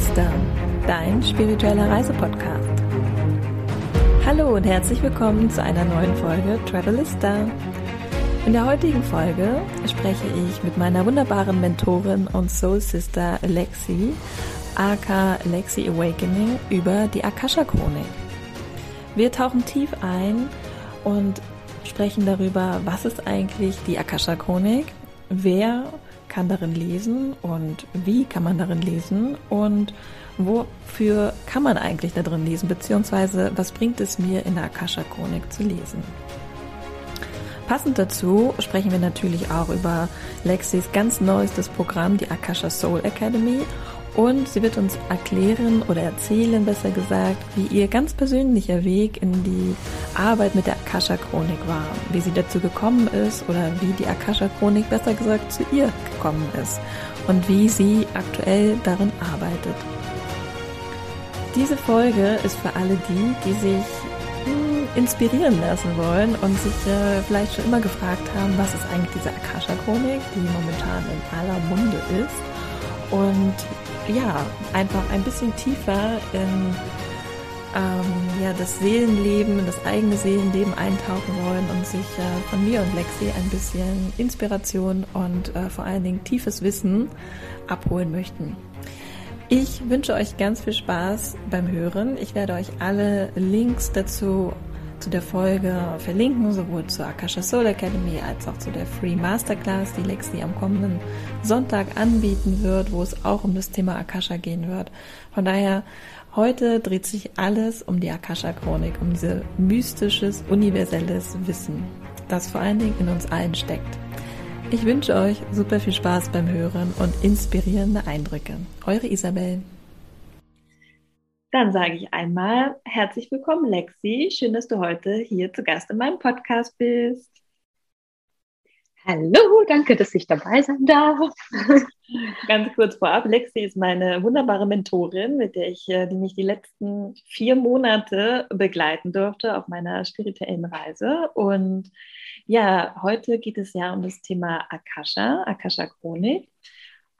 Travelista, dein spiritueller Reisepodcast. Hallo und herzlich willkommen zu einer neuen Folge Travelista. In der heutigen Folge spreche ich mit meiner wunderbaren Mentorin und Soul Sister Lexi, aka Lexi Awakening, über die Akasha Chronik. Wir tauchen tief ein und sprechen darüber, was ist eigentlich die Akasha Chronik, wer kann darin lesen und wie kann man darin lesen und wofür kann man eigentlich da drin lesen, beziehungsweise was bringt es mir in der Akasha Chronik zu lesen. Passend dazu sprechen wir natürlich auch über Lexis ganz neuestes Programm, die Akasha Soul Academy und sie wird uns erklären oder erzählen, besser gesagt, wie ihr ganz persönlicher Weg in die Arbeit mit der Akasha-Chronik war, wie sie dazu gekommen ist oder wie die Akasha-Chronik besser gesagt zu ihr gekommen ist. Und wie sie aktuell darin arbeitet. Diese Folge ist für alle die, die sich hm, inspirieren lassen wollen und sich äh, vielleicht schon immer gefragt haben, was ist eigentlich diese Akasha-Chronik, die momentan in aller Munde ist. Und ja, einfach ein bisschen tiefer in ähm, ja, das Seelenleben, das eigene Seelenleben eintauchen wollen und sich äh, von mir und Lexi ein bisschen Inspiration und äh, vor allen Dingen tiefes Wissen abholen möchten. Ich wünsche euch ganz viel Spaß beim Hören. Ich werde euch alle Links dazu zu der Folge verlinken, sowohl zur Akasha Soul Academy als auch zu der Free Masterclass, die Lexi am kommenden Sonntag anbieten wird, wo es auch um das Thema Akasha gehen wird. Von daher, heute dreht sich alles um die Akasha Chronik, um diese mystisches, universelles Wissen, das vor allen Dingen in uns allen steckt. Ich wünsche euch super viel Spaß beim Hören und inspirierende Eindrücke. Eure Isabel. Dann sage ich einmal herzlich willkommen, Lexi. Schön, dass du heute hier zu Gast in meinem Podcast bist. Hallo, danke, dass ich dabei sein darf. Ganz kurz vorab, Lexi ist meine wunderbare Mentorin, mit der ich, äh, die mich die letzten vier Monate begleiten durfte auf meiner spirituellen Reise. Und ja, heute geht es ja um das Thema Akasha, Akasha Chronik.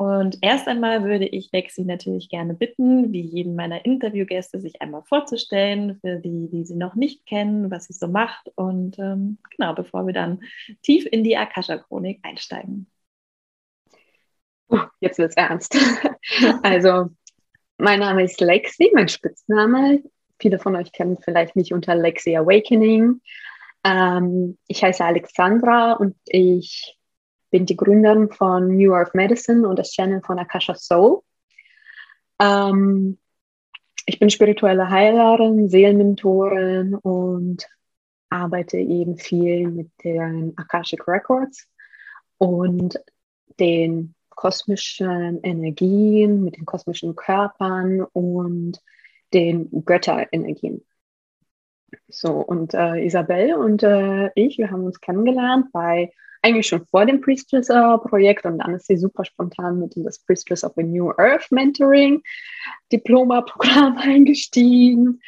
Und erst einmal würde ich Lexi natürlich gerne bitten, wie jeden meiner Interviewgäste, sich einmal vorzustellen, für die, die sie noch nicht kennen, was sie so macht. Und ähm, genau, bevor wir dann tief in die Akasha-Chronik einsteigen. Jetzt wird es ernst. also, mein Name ist Lexi, mein Spitzname. Viele von euch kennen vielleicht mich unter Lexi Awakening. Ähm, ich heiße Alexandra und ich bin die Gründerin von New Earth Medicine und das Channel von Akasha Soul. Ähm, ich bin spirituelle Heilerin, Seelenmentorin und arbeite eben viel mit den Akashic Records und den kosmischen Energien, mit den kosmischen Körpern und den Götterenergien. So, und äh, Isabel und äh, ich, wir haben uns kennengelernt bei eigentlich schon vor dem Priestess-Projekt und dann ist sie super spontan mit in das Priestess of a New Earth Mentoring Diploma-Programm eingestiegen.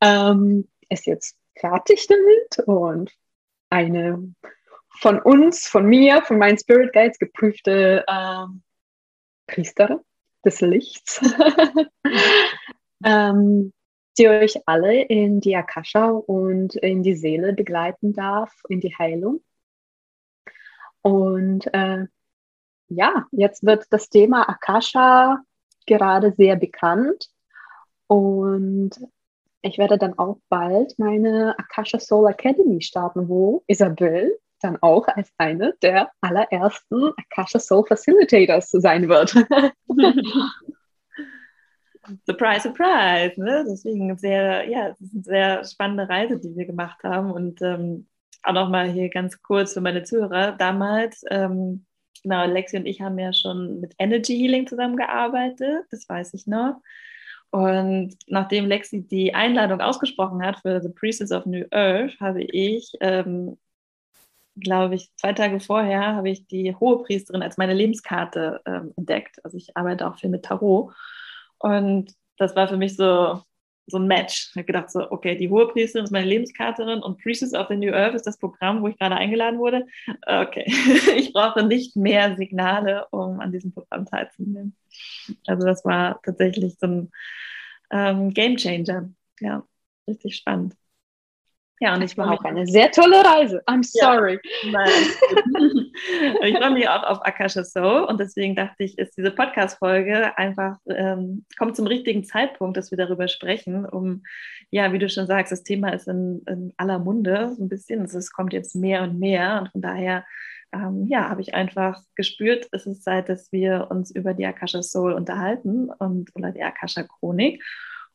Ähm, ist jetzt fertig damit und eine von uns, von mir, von meinen Spirit Guides geprüfte ähm, Priesterin des Lichts, ähm, die euch alle in die Akasha und in die Seele begleiten darf, in die Heilung. Und äh, ja, jetzt wird das Thema Akasha gerade sehr bekannt und ich werde dann auch bald meine Akasha Soul Academy starten, wo Isabel dann auch als eine der allerersten Akasha Soul Facilitators sein wird. surprise, surprise. Ne? Deswegen sehr, ja, es ist eine sehr spannende Reise, die wir gemacht haben und ähm, auch nochmal hier ganz kurz für meine Zuhörer. Damals, ähm, genau, Lexi und ich haben ja schon mit Energy Healing zusammengearbeitet, das weiß ich noch. Und nachdem Lexi die Einladung ausgesprochen hat für The Priestess of New Earth, habe ich, ähm, glaube ich, zwei Tage vorher habe ich die Hohe Priesterin als meine Lebenskarte ähm, entdeckt. Also ich arbeite auch viel mit Tarot. Und das war für mich so, so ein Match. Ich habe gedacht, so, okay, die hohe Priesterin ist meine Lebenskarterin und Priestess of the New Earth ist das Programm, wo ich gerade eingeladen wurde. Okay, ich brauche nicht mehr Signale, um an diesem Programm teilzunehmen. Also das war tatsächlich so ein ähm, Game Changer. Ja, richtig spannend. Ja, und ich war auch eine sehr tolle Reise. I'm sorry. Ja, ich freue mich auch auf Akasha Soul und deswegen dachte ich, ist diese Podcast-Folge einfach, ähm, kommt zum richtigen Zeitpunkt, dass wir darüber sprechen, um, ja, wie du schon sagst, das Thema ist in, in aller Munde so ein bisschen. Es kommt jetzt mehr und mehr und von daher, ähm, ja, habe ich einfach gespürt, es ist Zeit, dass wir uns über die Akasha Soul unterhalten und oder die Akasha Chronik.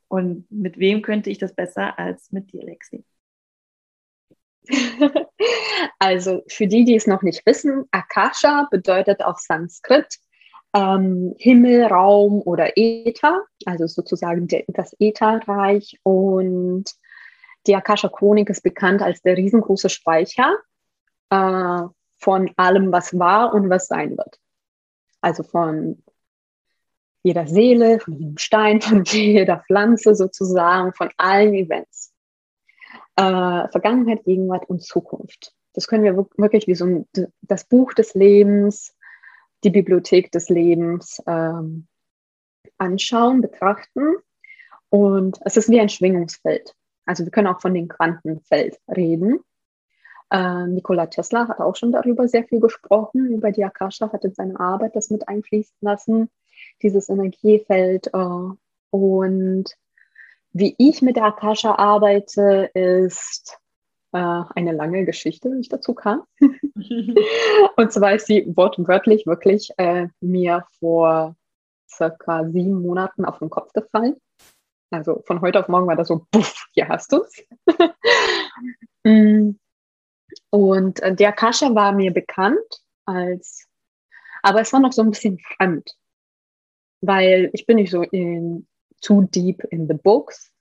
Und mit wem könnte ich das besser als mit dir, Lexi? also für die, die es noch nicht wissen, Akasha bedeutet auf Sanskrit ähm, Himmel, Raum oder Äther, also sozusagen das Ätherreich. Und die Akasha-Chronik ist bekannt als der riesengroße Speicher äh, von allem, was war und was sein wird. Also von jeder Seele, von jedem Stein, von jeder Pflanze sozusagen, von allen Events äh, Vergangenheit, Gegenwart und Zukunft. Das können wir wirklich wie so ein, das Buch des Lebens, die Bibliothek des Lebens ähm, anschauen, betrachten. Und es ist wie ein Schwingungsfeld. Also wir können auch von dem Quantenfeld reden. Äh, Nikola Tesla hat auch schon darüber sehr viel gesprochen, über die Akasha, hat in seiner Arbeit das mit einfließen lassen, dieses Energiefeld. Äh, und wie ich mit der Akasha arbeite, ist äh, eine lange Geschichte, wie ich dazu kam. und zwar ist sie wortwörtlich wirklich äh, mir vor circa sieben Monaten auf den Kopf gefallen. Also von heute auf morgen war das so, puff, hier hast du es. Mm. und äh, der Akasha war mir bekannt als, aber es war noch so ein bisschen fremd, weil ich bin nicht so in too deep in the books.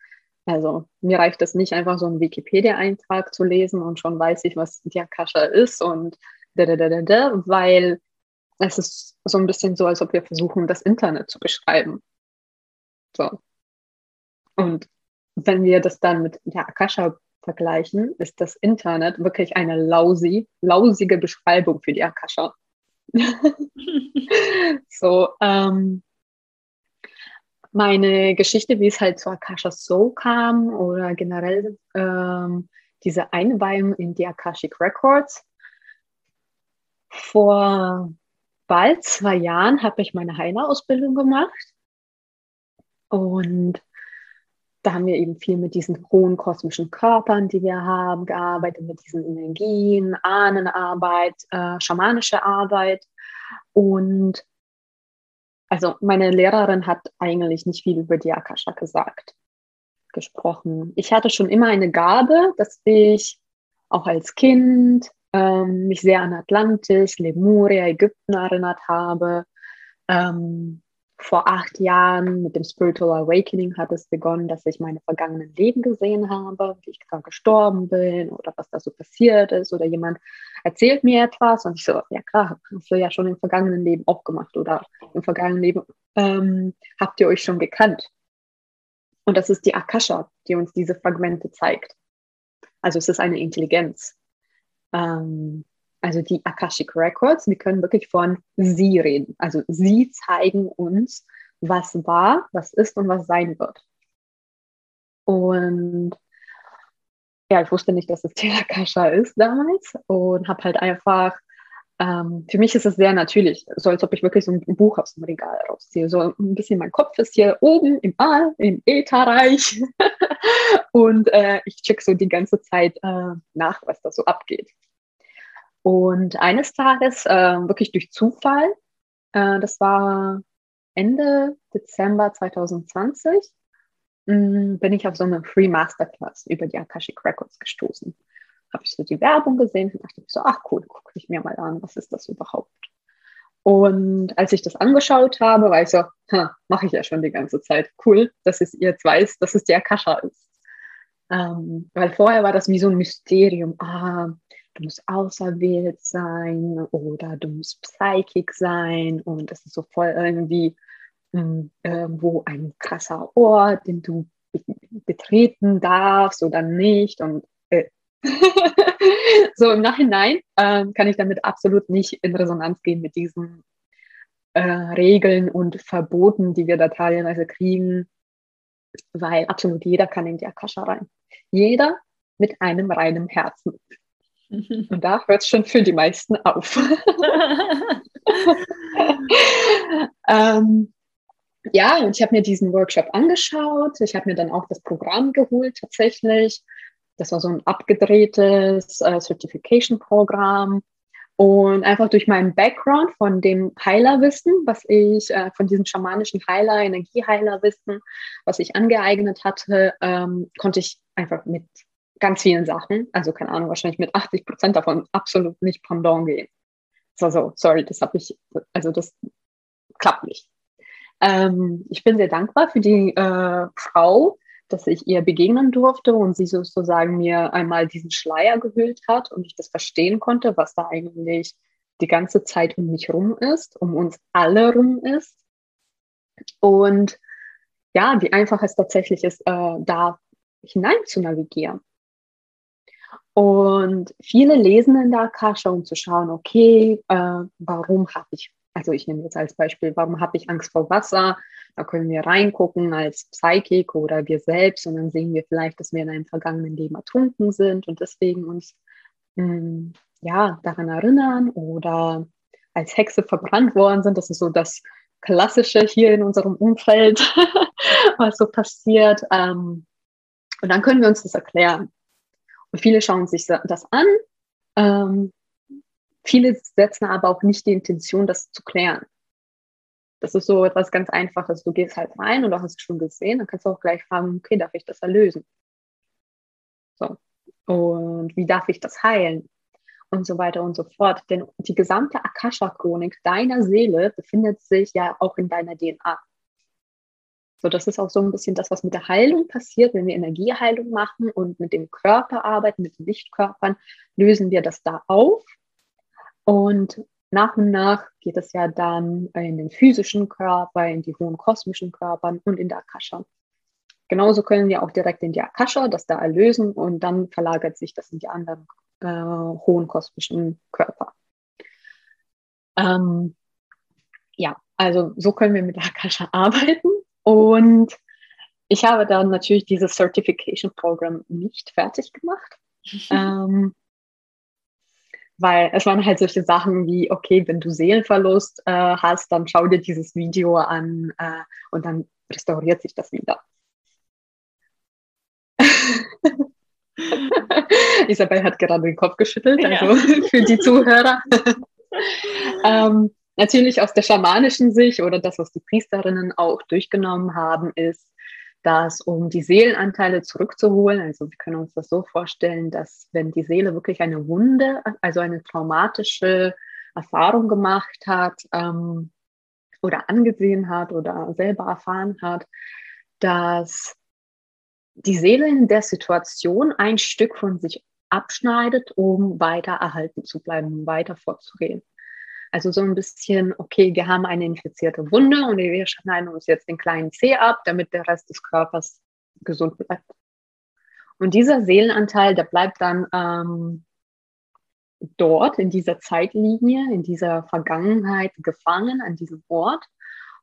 Also mir reicht es nicht einfach so einen Wikipedia-Eintrag zu lesen und schon weiß ich, was die Akasha ist und da, da, da, da, da, weil es ist so ein bisschen so, als ob wir versuchen, das Internet zu beschreiben. So. Und wenn wir das dann mit der Akasha vergleichen, ist das Internet wirklich eine lausi, lausige Beschreibung für die Akasha. so, ähm, meine Geschichte, wie es halt zu Akasha Soul kam oder generell ähm, diese Einweihung in die Akashic Records. Vor bald zwei Jahren habe ich meine Heilerausbildung gemacht und da haben wir eben viel mit diesen hohen kosmischen Körpern, die wir haben, gearbeitet, mit diesen Energien, Ahnenarbeit, äh, schamanische Arbeit. Und also meine Lehrerin hat eigentlich nicht viel über die Akasha gesagt, gesprochen. Ich hatte schon immer eine Gabe, dass ich auch als Kind ähm, mich sehr an Atlantis, Lemuria, Ägypten erinnert habe. Ähm, vor acht Jahren mit dem Spiritual Awakening hat es begonnen, dass ich meine vergangenen Leben gesehen habe, wie ich gerade gestorben bin oder was da so passiert ist oder jemand erzählt mir etwas und ich so, ja klar, hast du ja schon im vergangenen Leben auch gemacht oder im vergangenen Leben ähm, habt ihr euch schon gekannt. Und das ist die Akasha, die uns diese Fragmente zeigt. Also es ist eine Intelligenz. Ähm, also die Akashic Records, wir können wirklich von sie reden. Also sie zeigen uns, was war, was ist und was sein wird. Und ja, ich wusste nicht, dass es die Akasha ist damals und habe halt einfach, ähm, für mich ist es sehr natürlich, so als ob ich wirklich so ein Buch aus dem Regal rausziehe. So ein bisschen mein Kopf ist hier oben im All, im Ätherreich und äh, ich check so die ganze Zeit äh, nach, was da so abgeht. Und eines Tages, äh, wirklich durch Zufall, äh, das war Ende Dezember 2020, mh, mm, bin ich auf so eine Free Masterclass über die Akashic Records gestoßen. Habe ich so die Werbung gesehen und dachte so, ach cool, gucke ich mir mal an, was ist das überhaupt? Und als ich das angeschaut habe, war ich so, mache ich ja schon die ganze Zeit. Cool, dass es jetzt weiß, dass es die Akasha ist. Ähm, weil vorher war das wie so ein Mysterium. Ah, du musst auserwählt sein oder du musst Psychic sein und das ist so voll irgendwie hm, irgendwo ein krasser Ort, den du betreten darfst oder nicht. Und äh. so im Nachhinein äh, kann ich damit absolut nicht in Resonanz gehen mit diesen äh, Regeln und Verboten, die wir da teilweise kriegen, weil absolut jeder kann in die Akasha rein. Jeder mit einem reinen Herzen. Und da hört es schon für die meisten auf. ähm, ja, und ich habe mir diesen Workshop angeschaut. Ich habe mir dann auch das Programm geholt tatsächlich. Das war so ein abgedrehtes äh, Certification-Programm. Und einfach durch meinen Background von dem Heilerwissen, was ich, äh, von diesem schamanischen Heiler, Energieheilerwissen, was ich angeeignet hatte, ähm, konnte ich einfach mit ganz vielen Sachen, also keine Ahnung, wahrscheinlich mit 80 Prozent davon absolut nicht pendant gehen. So, so, sorry, das habe ich, also das klappt nicht. Ähm, ich bin sehr dankbar für die äh, Frau, dass ich ihr begegnen durfte und sie sozusagen mir einmal diesen Schleier gehüllt hat und ich das verstehen konnte, was da eigentlich die ganze Zeit um mich rum ist, um uns alle rum ist. Und ja, wie einfach es tatsächlich ist, äh, da hinein zu navigieren. Und viele lesen in der Akasha, um zu schauen, okay, äh, warum habe ich also ich nehme jetzt als Beispiel, warum habe ich Angst vor Wasser? Da können wir reingucken als Psychic oder wir selbst und dann sehen wir vielleicht, dass wir in einem vergangenen Leben ertrunken sind und deswegen uns mh, hm, ja, daran erinnern oder als Hexe verbrannt worden sind. Das ist so das Klassische hier in unserem Umfeld, was so passiert. Ähm, und dann können wir uns das erklären. Viele schauen sich das an, ähm, Viele setzen aber auch nicht die Intention, das zu klären. Das ist so etwas ganz Einfaches. Du gehst halt rein und du hast es schon gesehen, dann kannst du auch gleich fragen, okay, darf ich das erlösen? So. Und wie darf ich das heilen? Und so weiter und so fort. Denn die gesamte Akasha-Chronik deiner Seele befindet sich ja auch in deiner DNA. So, das ist auch so ein bisschen das, was mit der Heilung passiert, wenn wir Energieheilung machen und mit dem Körper arbeiten, mit den Lichtkörpern, lösen wir das da auf und nach und nach geht es ja dann in den physischen Körper, in die hohen kosmischen Körpern und in der Akasha. Genauso können wir auch direkt in die Akasha das da erlösen und dann verlagert sich das in die anderen äh, hohen kosmischen Körper. Ähm, ja, also so können wir mit der Akasha arbeiten und ich habe dann natürlich dieses Certification Program nicht fertig gemacht. ähm, weil es waren halt solche Sachen wie, okay, wenn du Seelenverlust äh, hast, dann schau dir dieses Video an äh, und dann restauriert sich das wieder. Isabel hat gerade den Kopf geschüttelt, also ja. für die Zuhörer. ähm, natürlich aus der schamanischen Sicht oder das, was die Priesterinnen auch durchgenommen haben, ist, dass um die Seelenanteile zurückzuholen, also wir können uns das so vorstellen, dass wenn die Seele wirklich eine Wunde, also eine traumatische Erfahrung gemacht hat ähm, oder angesehen hat oder selber erfahren hat, dass die Seele in der Situation ein Stück von sich abschneidet, um weiter erhalten zu bleiben, weiter vorzugehen. Also so ein bisschen, okay, wir haben eine infizierte Wunde und wir schneiden uns jetzt den kleinen Zeh ab, damit der Rest des Körpers gesund bleibt. Und dieser Seelenanteil, der bleibt dann ähm, dort in dieser Zeitlinie, in dieser Vergangenheit gefangen an diesem Ort.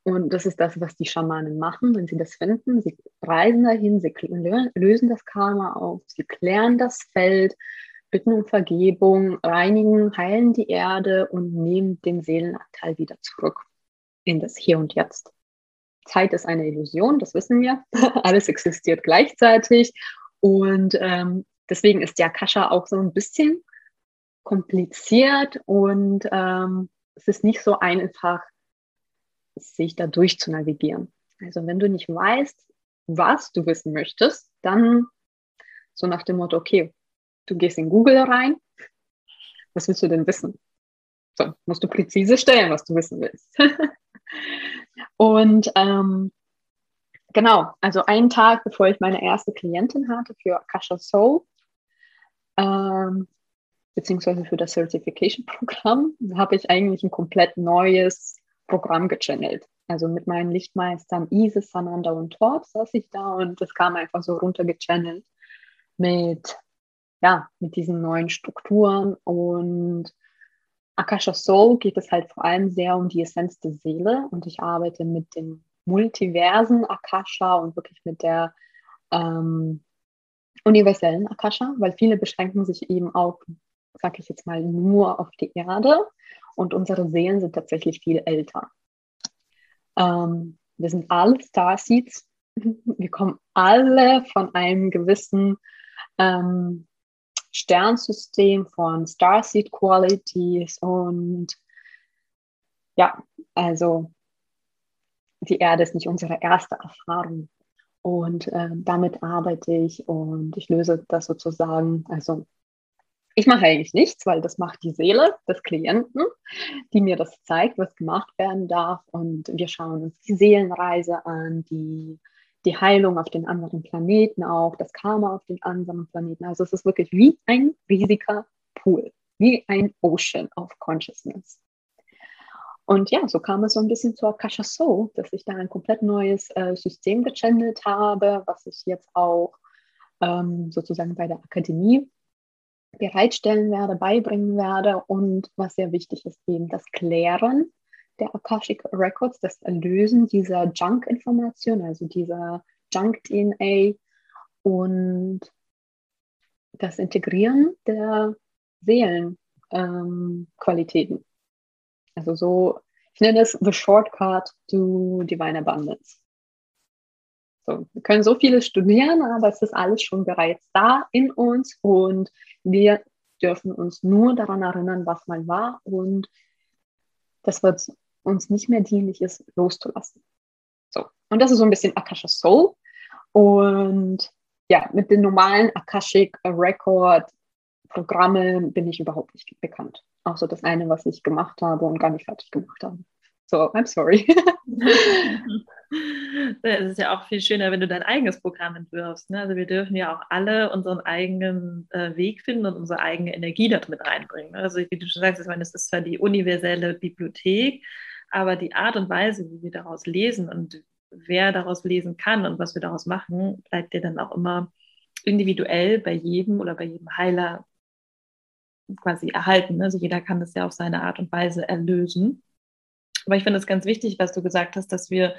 Und das ist das, was die Schamanen machen, wenn sie das finden. Sie reisen dahin, sie lösen das Karma auf, sie klären das Feld, bitten um Vergebung, reinigen, heilen die Erde und nehmen den Seelenanteil wieder zurück in das Hier und Jetzt. Zeit ist eine Illusion, das wissen wir. Alles existiert gleichzeitig. Und ähm, deswegen ist die Akasha auch so ein bisschen kompliziert und ähm, es ist nicht so einfach, sich da durch zu navigieren. Also wenn du nicht weißt, was du wissen möchtest, dann so nach dem Motto, okay, Du gehst in Google rein. Was willst du denn wissen? So, musst du präzise stellen, was du wissen willst. und ähm, genau, also einen Tag bevor ich meine erste Klientin hatte für Akasha Soul, ähm, beziehungsweise für das Certification-Programm, habe ich eigentlich ein komplett neues Programm gechannelt. Also mit meinen Lichtmeistern Isis, Sananda und Torb saß ich da und das kam einfach so runtergechannelt mit, ja, mit diesen neuen Strukturen und Akasha Soul geht es halt vor allem sehr um die Essenz der Seele und ich arbeite mit dem multiversen Akasha und wirklich mit der ähm, universellen Akasha, weil viele beschränken sich eben auch, sag ich jetzt mal, nur auf die Erde und unsere Seelen sind tatsächlich viel älter. Ähm, wir sind alle Starseeds, wir kommen alle von einem gewissen ähm, Sternsystem von Starseed Qualities und ja, also die Erde ist nicht unsere erste Erfahrung. Und äh, damit arbeite ich und ich löse das sozusagen, also ich mache eigentlich nichts, weil das macht die Seele des Klienten, die mir das zeigt, was gemacht werden darf. Und wir schauen uns die Seelenreise an, die die Heilung auf den anderen Planeten auch, das Karma auf den anderen Planeten. Also es ist wirklich wie ein riesiger Pool, wie ein Ocean of Consciousness. Und ja, so kam es so ein bisschen zu Akasha Soul, dass ich da ein komplett neues äh, System gechannelt habe, was ich jetzt auch ähm, sozusagen bei der Akademie bereitstellen werde, beibringen werde. Und was sehr wichtig ist, eben das Klären der Akashic Records, das Erlösen dieser Junk-Information, also dieser Junk-DNA und das Integrieren der Seelenqualitäten. Ähm, also so, ich nenne es The Shortcut to Divine Abundance. So, wir können so vieles studieren, aber es ist alles schon bereits da in uns und wir dürfen uns nur daran erinnern, was mal war und das wird uns nicht mehr dienlich ist, loszulassen. So. Und das ist so ein bisschen Akasha Soul. Und ja, mit den normalen Akashic Record Programmen bin ich überhaupt nicht bekannt. Außer das eine, was ich gemacht habe und gar nicht fertig gemacht habe. So, I'm sorry. Es ist ja auch viel schöner, wenn du dein eigenes Programm entwirfst. Ne? Also wir dürfen ja auch alle unseren eigenen äh, Weg finden und unsere eigene Energie dort mit reinbringen. Ne? Also wie du schon sagst, ich meine, es ist zwar die universelle Bibliothek, aber die Art und Weise, wie wir daraus lesen und wer daraus lesen kann und was wir daraus machen, bleibt dir dann auch immer individuell bei jedem oder bei jedem Heiler quasi erhalten. Also jeder kann das ja auf seine Art und Weise erlösen. Aber ich finde es ganz wichtig, was du gesagt hast, dass wir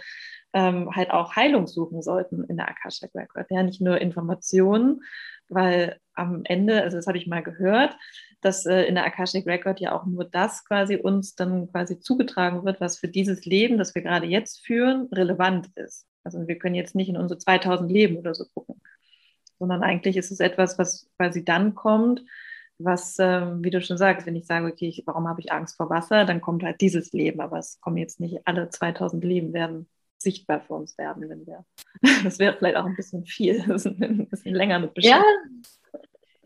ähm, halt auch Heilung suchen sollten in der Akashic Record. Ja, nicht nur Informationen, weil am Ende, also das habe ich mal gehört, dass äh, in der Akashic Record ja auch nur das quasi uns dann quasi zugetragen wird, was für dieses Leben, das wir gerade jetzt führen, relevant ist. Also wir können jetzt nicht in unsere 2000 Leben oder so gucken, sondern eigentlich ist es etwas, was quasi dann kommt, was, äh, wie du schon sagst, wenn ich sage, okay, ich, warum habe ich Angst vor Wasser, dann kommt halt dieses Leben, aber es kommen jetzt nicht alle 2000 Leben werden sichtbar für uns werden, wenn wir. Das wäre vielleicht auch ein bisschen viel, ein bisschen länger mit beschäftigen. Ja,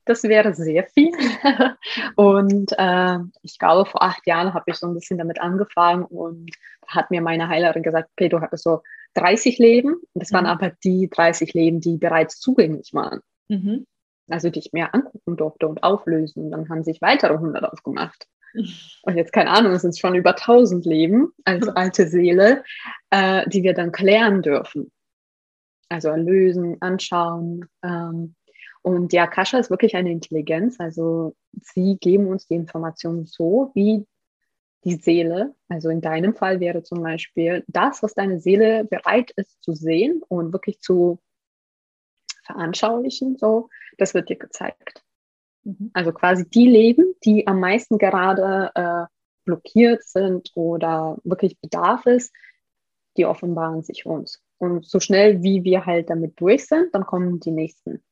das wäre sehr viel. Und äh, ich glaube, vor acht Jahren habe ich so ein bisschen damit angefangen und hat mir meine Heilerin gesagt, okay, du hattest so 30 Leben. Das waren mhm. aber die 30 Leben, die bereits zugänglich waren. Mhm. Also die ich mir angucken durfte und auflösen. Dann haben sich weitere 100 aufgemacht und jetzt keine Ahnung, es sind schon über 1000 Leben als alte Seele, äh, die wir dann klären dürfen. Also erlösen, anschauen. Ähm, und die Akasha ist wirklich eine Intelligenz. Also sie geben uns die Informationen so, wie die Seele, also in deinem Fall wäre zum Beispiel das, was deine Seele bereit ist zu sehen und wirklich zu veranschaulichen, so, das wird dir gezeigt. Mhm. Also quasi die Leben, die am meisten gerade äh, blockiert sind oder wirklich Bedarf ist, die offenbaren sich uns. Und so schnell wie wir halt damit durch sind, dann kommen die nächsten.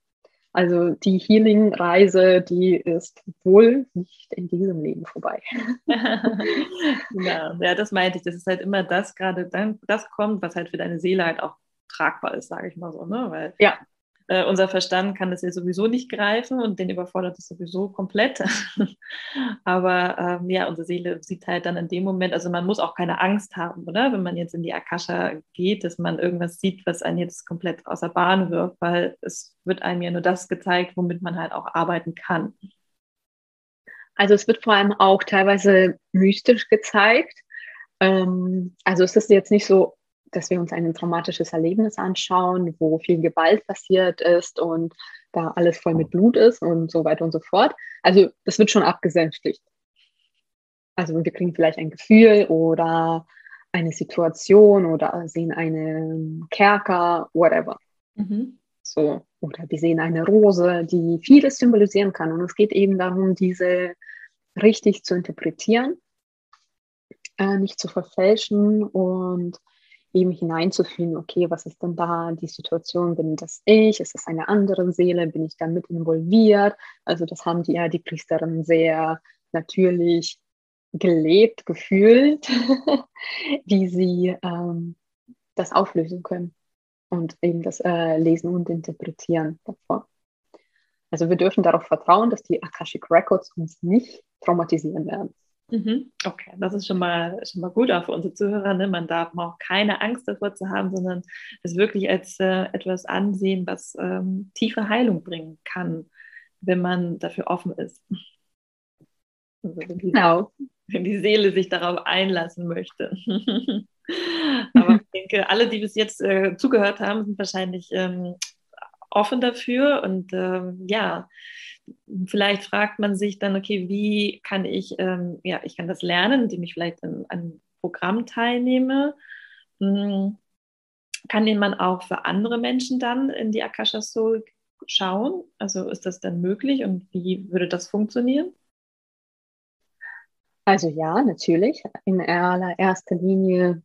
Also die Healing-Reise, die ist wohl nicht in diesem Leben vorbei. ja, ja, das meinte ich. Das ist halt immer das gerade, dann das kommt, was halt für deine Seele halt auch tragbar ist, sage ich mal so. Ne? Weil ja. Äh, unser Verstand kann das ja sowieso nicht greifen und den überfordert es sowieso komplett. Aber ähm, ja, unsere Seele sieht halt dann in dem Moment, also man muss auch keine Angst haben, oder? Wenn man jetzt in die Akasha geht, dass man irgendwas sieht, was einen jetzt komplett außer Bahn wirft, weil es wird einem ja nur das gezeigt, womit man halt auch arbeiten kann. Also es wird vor allem auch teilweise mystisch gezeigt. Ähm, also es ist jetzt nicht so, dass wir uns ein traumatisches Erlebnis anschauen, wo viel Gewalt passiert ist und da alles voll mit Blut ist und so weiter und so fort. Also das wird schon abgesänftigt. Also wir kriegen vielleicht ein Gefühl oder eine Situation oder sehen einen Kerker, whatever. Mhm. So, oder wir sehen eine Rose, die vieles symbolisieren kann. Und es geht eben darum, diese richtig zu interpretieren, äh, nicht zu verfälschen und eben hineinzufühlen, okay, was ist denn da die Situation? Bin das ich? Ist das eine andere Seele? Bin ich da mit involviert? Also das haben die ja die Priesterinnen sehr natürlich gelebt, gefühlt, wie sie ähm, das auflösen können und eben das äh, Lesen und Interpretieren davor. Also wir dürfen darauf vertrauen, dass die Akashic Records uns nicht traumatisieren werden. Mhm. Okay, das ist schon mal, schon mal gut auch für unsere Zuhörer. Ne? Man darf auch keine Angst davor zu haben, sondern es wirklich als äh, etwas ansehen, was ähm, tiefe Heilung bringen kann, wenn man dafür offen ist. Also wenn die, genau. Wenn die Seele sich darauf einlassen möchte. Aber ich denke, alle, die bis jetzt äh, zugehört haben, sind wahrscheinlich ähm, offen dafür und ähm, ja, vielleicht fragt man sich dann, okay, wie kann ich, ähm, ja, ich kann das lernen, indem ich vielleicht an einem Programm teilnehme. Hm, kann den man auch für andere Menschen dann in die Akasha Soul schauen? Also ist das dann möglich und wie würde das funktionieren? Also ja, natürlich. In allererster Linie,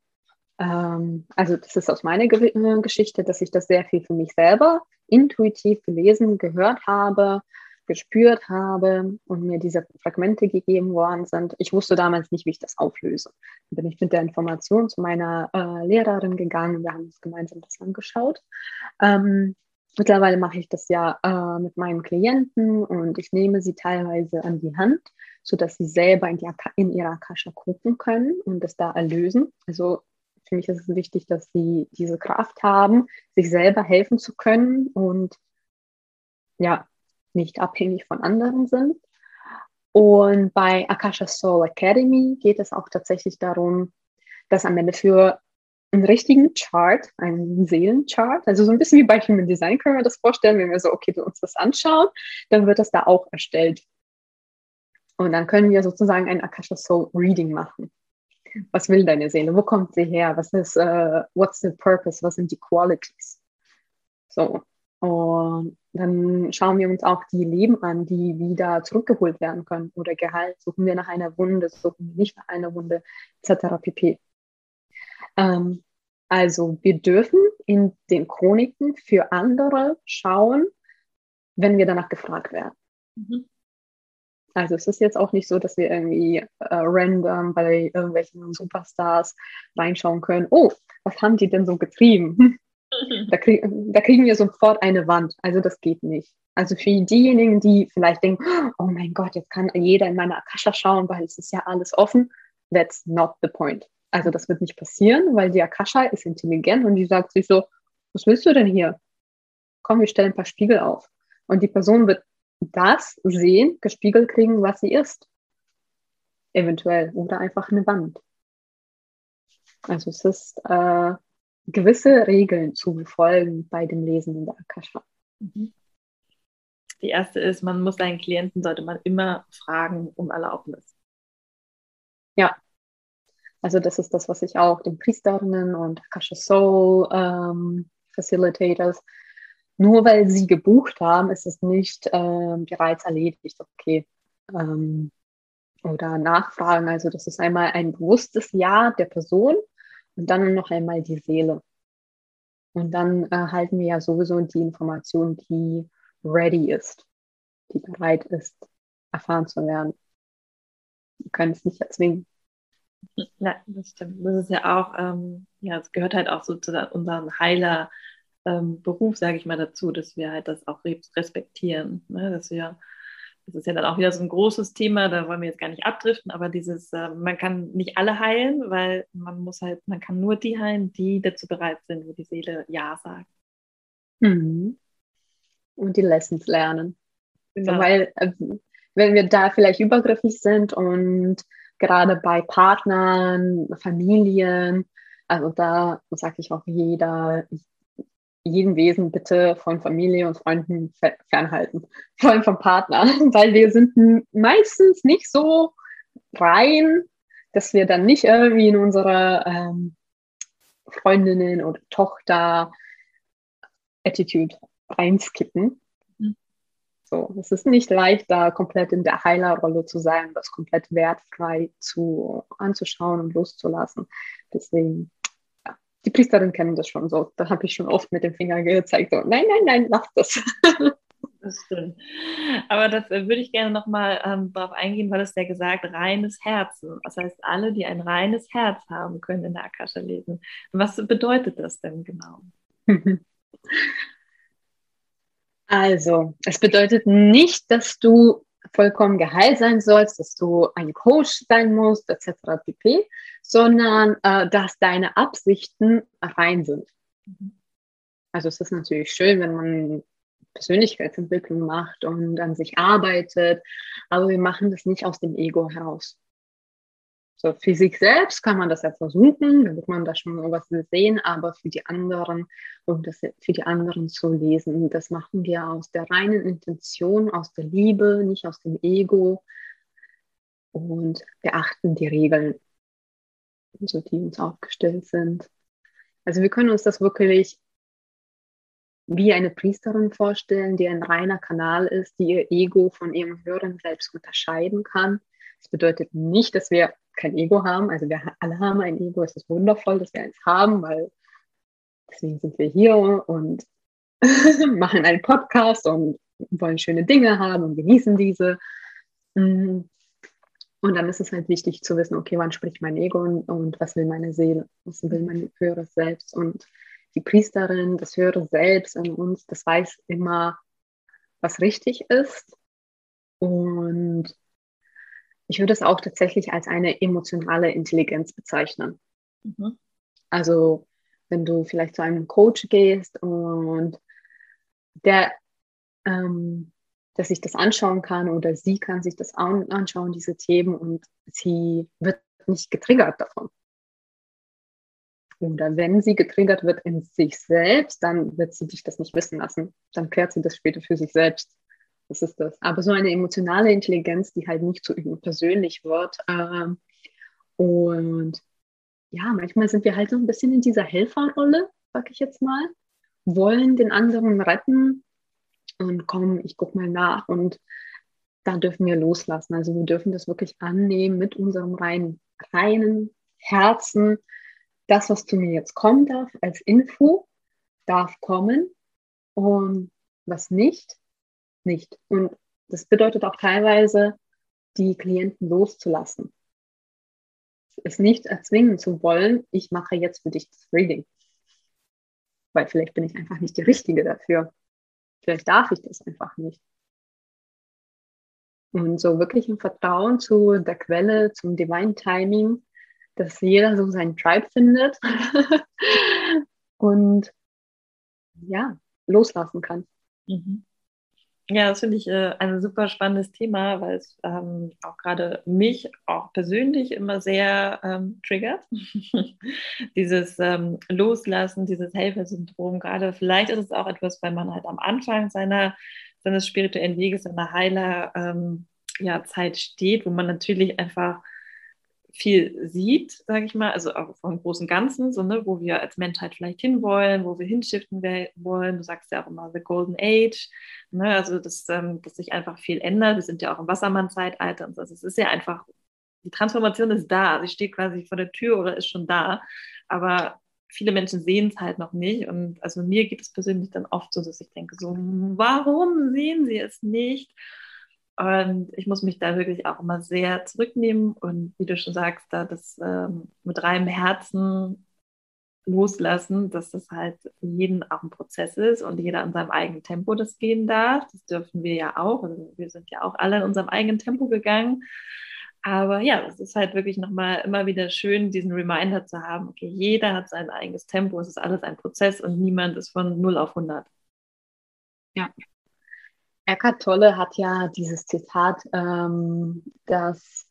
ähm, also das ist aus meiner äh, Geschichte, dass ich das sehr viel für mich selber intuitiv gelesen, gehört habe gespürt habe und mir diese Fragmente gegeben worden sind. Ich wusste damals nicht, wie ich das auflöse. Dann bin ich mit der Information zu meiner äh, Lehrerin gegangen. Wir haben uns gemeinsam das angeschaut. Ähm, mittlerweile mache ich das ja äh, mit meinen Klienten und ich nehme sie teilweise an die Hand, sodass sie selber in, die, in ihrer Akasha gucken können und das da erlösen. Also für mich ist es wichtig, dass sie diese Kraft haben, sich selber helfen zu können und ja, nicht abhängig von anderen sind. Und bei Akasha Soul Academy geht es auch tatsächlich darum, dass am Ende für einen richtigen Chart, einen Seelenchart, also so ein bisschen wie bei Human Design können wir das vorstellen, wenn wir so, okay, wir uns das anschauen, dann wird das da auch erstellt. Und dann können wir sozusagen ein Akasha Soul Reading machen. Was will deine Seele? Wo kommt sie her? Was ist, uh, what's the purpose? Was sind die Qualities? So. Und dann schauen wir uns auch die Leben an, die wieder zurückgeholt werden können oder geheilt. Suchen wir nach einer Wunde, suchen wir nicht nach einer Wunde, etc. pp. Ähm, also wir dürfen in den Chroniken für andere schauen, wenn wir danach gefragt werden. Mhm. Also es ist jetzt auch nicht so, dass wir irgendwie äh, random bei irgendwelchen Superstars reinschauen können. Oh, was haben die denn so getrieben? Da, krieg, da, kriegen wir sofort eine Wand. Also das geht nicht. Also für diejenigen, die vielleicht denken, oh mein Gott, jetzt kann jeder in meine Akasha schauen, weil es ist ja alles offen. That's not the point. Also das wird nicht passieren, weil die Akasha ist intelligent und die sagt sich so, was willst du denn hier? Komm, wir stellen ein paar Spiegel auf. Und die Person wird das sehen, gespiegelt kriegen, was sie ist. Eventuell. Oder einfach eine Wand. Also es ist äh, gewisse Regeln zu befolgen bei dem Lesen in der Akasha. Mhm. Die erste ist, man muss seinen Klienten, sollte man immer fragen um Erlaubnis. Ja, also das ist das, was ich auch den Priesterinnen und Akasha Soul ähm, Facilitators, nur weil sie gebucht haben, ist es nicht ähm, bereits erledigt, okay. Ähm, oder nachfragen. Also das ist einmal ein bewusstes Ja der Person und dann noch einmal die Seele. Und dann erhalten wir ja sowieso die Information, die ready ist, die bereit ist, erfahren zu werden. Wir können es nicht erzwingen. Ja, das stimmt. Das ist ja auch, ähm, ja, es gehört halt auch so zu unserem Heiler ähm, Beruf, sage ich mal, dazu, dass wir halt das auch respektieren, ne? dass wir das ist ja dann auch wieder so ein großes Thema, da wollen wir jetzt gar nicht abdriften, aber dieses, äh, man kann nicht alle heilen, weil man muss halt, man kann nur die heilen, die dazu bereit sind, wo die Seele Ja sagt. Mhm. Und die Lessons lernen. Genau. So, weil, äh, wenn wir da vielleicht übergriffig sind und gerade bei Partnern, Familien, also da sage ich auch jeder, jeden Wesen bitte von Familie und Freunden fernhalten, vor allem vom Partner, weil wir sind meistens nicht so rein, dass wir dann nicht irgendwie in unsere ähm, Freundinnen oder Tochter Attitude reinskippen. Mhm. So, es ist nicht leicht, da komplett in der Heilerrolle zu sein, das komplett wertfrei zu anzuschauen und loszulassen. Deswegen die Priesterin kennen das schon so. Da habe ich schon oft mit dem Finger gezeigt, so, nein, nein, nein, lass das. Das stimmt. Aber das äh, würde ich gerne nochmal ähm, darauf eingehen, weil es ja gesagt, reines Herzen. Das heißt, alle, die ein reines Herz haben, können in der Akasha lesen. Was bedeutet das denn genau? Also, es bedeutet nicht, dass du vollkommen geheilt sein sollst, dass du ein Coach sein musst, etc. pp, sondern äh, dass deine Absichten rein sind. Mhm. Also es ist natürlich schön, wenn man Persönlichkeitsentwicklung macht und an sich arbeitet, aber wir machen das nicht aus dem Ego heraus. So, für sich selbst kann man das ja versuchen, da wird man da schon was sehen, aber für die anderen und das für die anderen zu lesen, das machen wir aus der reinen Intention, aus der Liebe, nicht aus dem Ego und beachten die Regeln, so die uns aufgestellt sind. Also wir können uns das wirklich wie eine Priesterin vorstellen, die ein reiner Kanal ist, die ihr Ego von ihrem höheren Selbst unterscheiden kann. Das bedeutet nicht, dass wir kein Ego haben. Also wir alle haben ein Ego. Es ist wundervoll, dass wir eins haben, weil deswegen sind wir hier und machen einen Podcast und wollen schöne Dinge haben und genießen diese. Mm. Und dann ist es halt wichtig zu wissen, okay, wann spricht mein Ego und, und was will meine Seele, was will mein höheres Selbst. Und die Priesterin, das höhere Selbst in uns, das weiß immer, was richtig ist. Und ich würde es auch tatsächlich als eine emotionale Intelligenz bezeichnen. Mhm. Also wenn du vielleicht zu einem Coach gehst und der, ähm, dass sich das anschauen kann oder sie kann sich das anschauen, diese Themen, und sie wird nicht getriggert davon. Oder wenn sie getriggert wird in sich selbst, dann wird sie dich das nicht wissen lassen. Dann klärt sie das später für sich selbst. Das ist das. Aber so eine emotionale Intelligenz, die halt nicht so persönlich wird. Ähm, und ja, manchmal sind wir halt so ein bisschen in dieser Helferrolle, sag ich jetzt mal, wollen den anderen retten und komm, ich guck mal nach und da dürfen wir loslassen. Also wir dürfen das wirklich annehmen mit unserem reinen, reinen Herzen. Das, was zu mir jetzt kommen darf als Info, darf kommen und was nicht, nicht. Und das bedeutet auch teilweise, die Klienten loszulassen. Es nicht erzwingen zu wollen, ich mache jetzt für dich das Reading. Weil vielleicht bin ich einfach nicht die Richtige dafür. Vielleicht darf ich das einfach nicht. Und so wirklich im Vertrauen zu der Quelle, zum Divine Timing, dass jeder so seinen Tribe findet und ja, loslassen kann. Mhm. Ja, das finde ich äh, ein super spannendes Thema, weil es ähm, auch gerade mich auch persönlich immer sehr ähm, triggert. dieses ähm, Loslassen, dieses Helfersyndrom, gerade vielleicht ist es auch etwas, wenn man halt am Anfang seiner, seines spirituellen Weges, seiner Heiler ähm, ja, Zeit steht, wo man natürlich einfach viel sieht, sage ich mal, also auch vom großen Ganzen, so, ne, wo wir als Menschheit vielleicht hinwollen, wo wir hinschiften wollen. Du sagst ja auch immer The Golden Age, ne, also dass, ähm, dass sich einfach viel ändert. Wir sind ja auch im Wassermann-Zeitalter und so. Also es ist ja einfach, die Transformation ist da, sie steht quasi vor der Tür oder ist schon da, aber viele Menschen sehen es halt noch nicht und also mir geht es persönlich dann oft so, dass ich denke so, warum sehen sie es nicht? Und ich muss mich da wirklich auch immer sehr zurücknehmen und wie du schon sagst, da das ähm, mit reinem Herzen loslassen, dass das halt für jeden auch ein Prozess ist und jeder an seinem eigenen Tempo das gehen darf. Das dürfen wir ja auch. Also wir sind ja auch alle in unserem eigenen Tempo gegangen. Aber ja, es ist halt wirklich nochmal immer wieder schön, diesen Reminder zu haben, okay, jeder hat sein eigenes Tempo, es ist alles ein Prozess und niemand ist von 0 auf 100. Ja, Eckart Tolle hat ja dieses Zitat, ähm, dass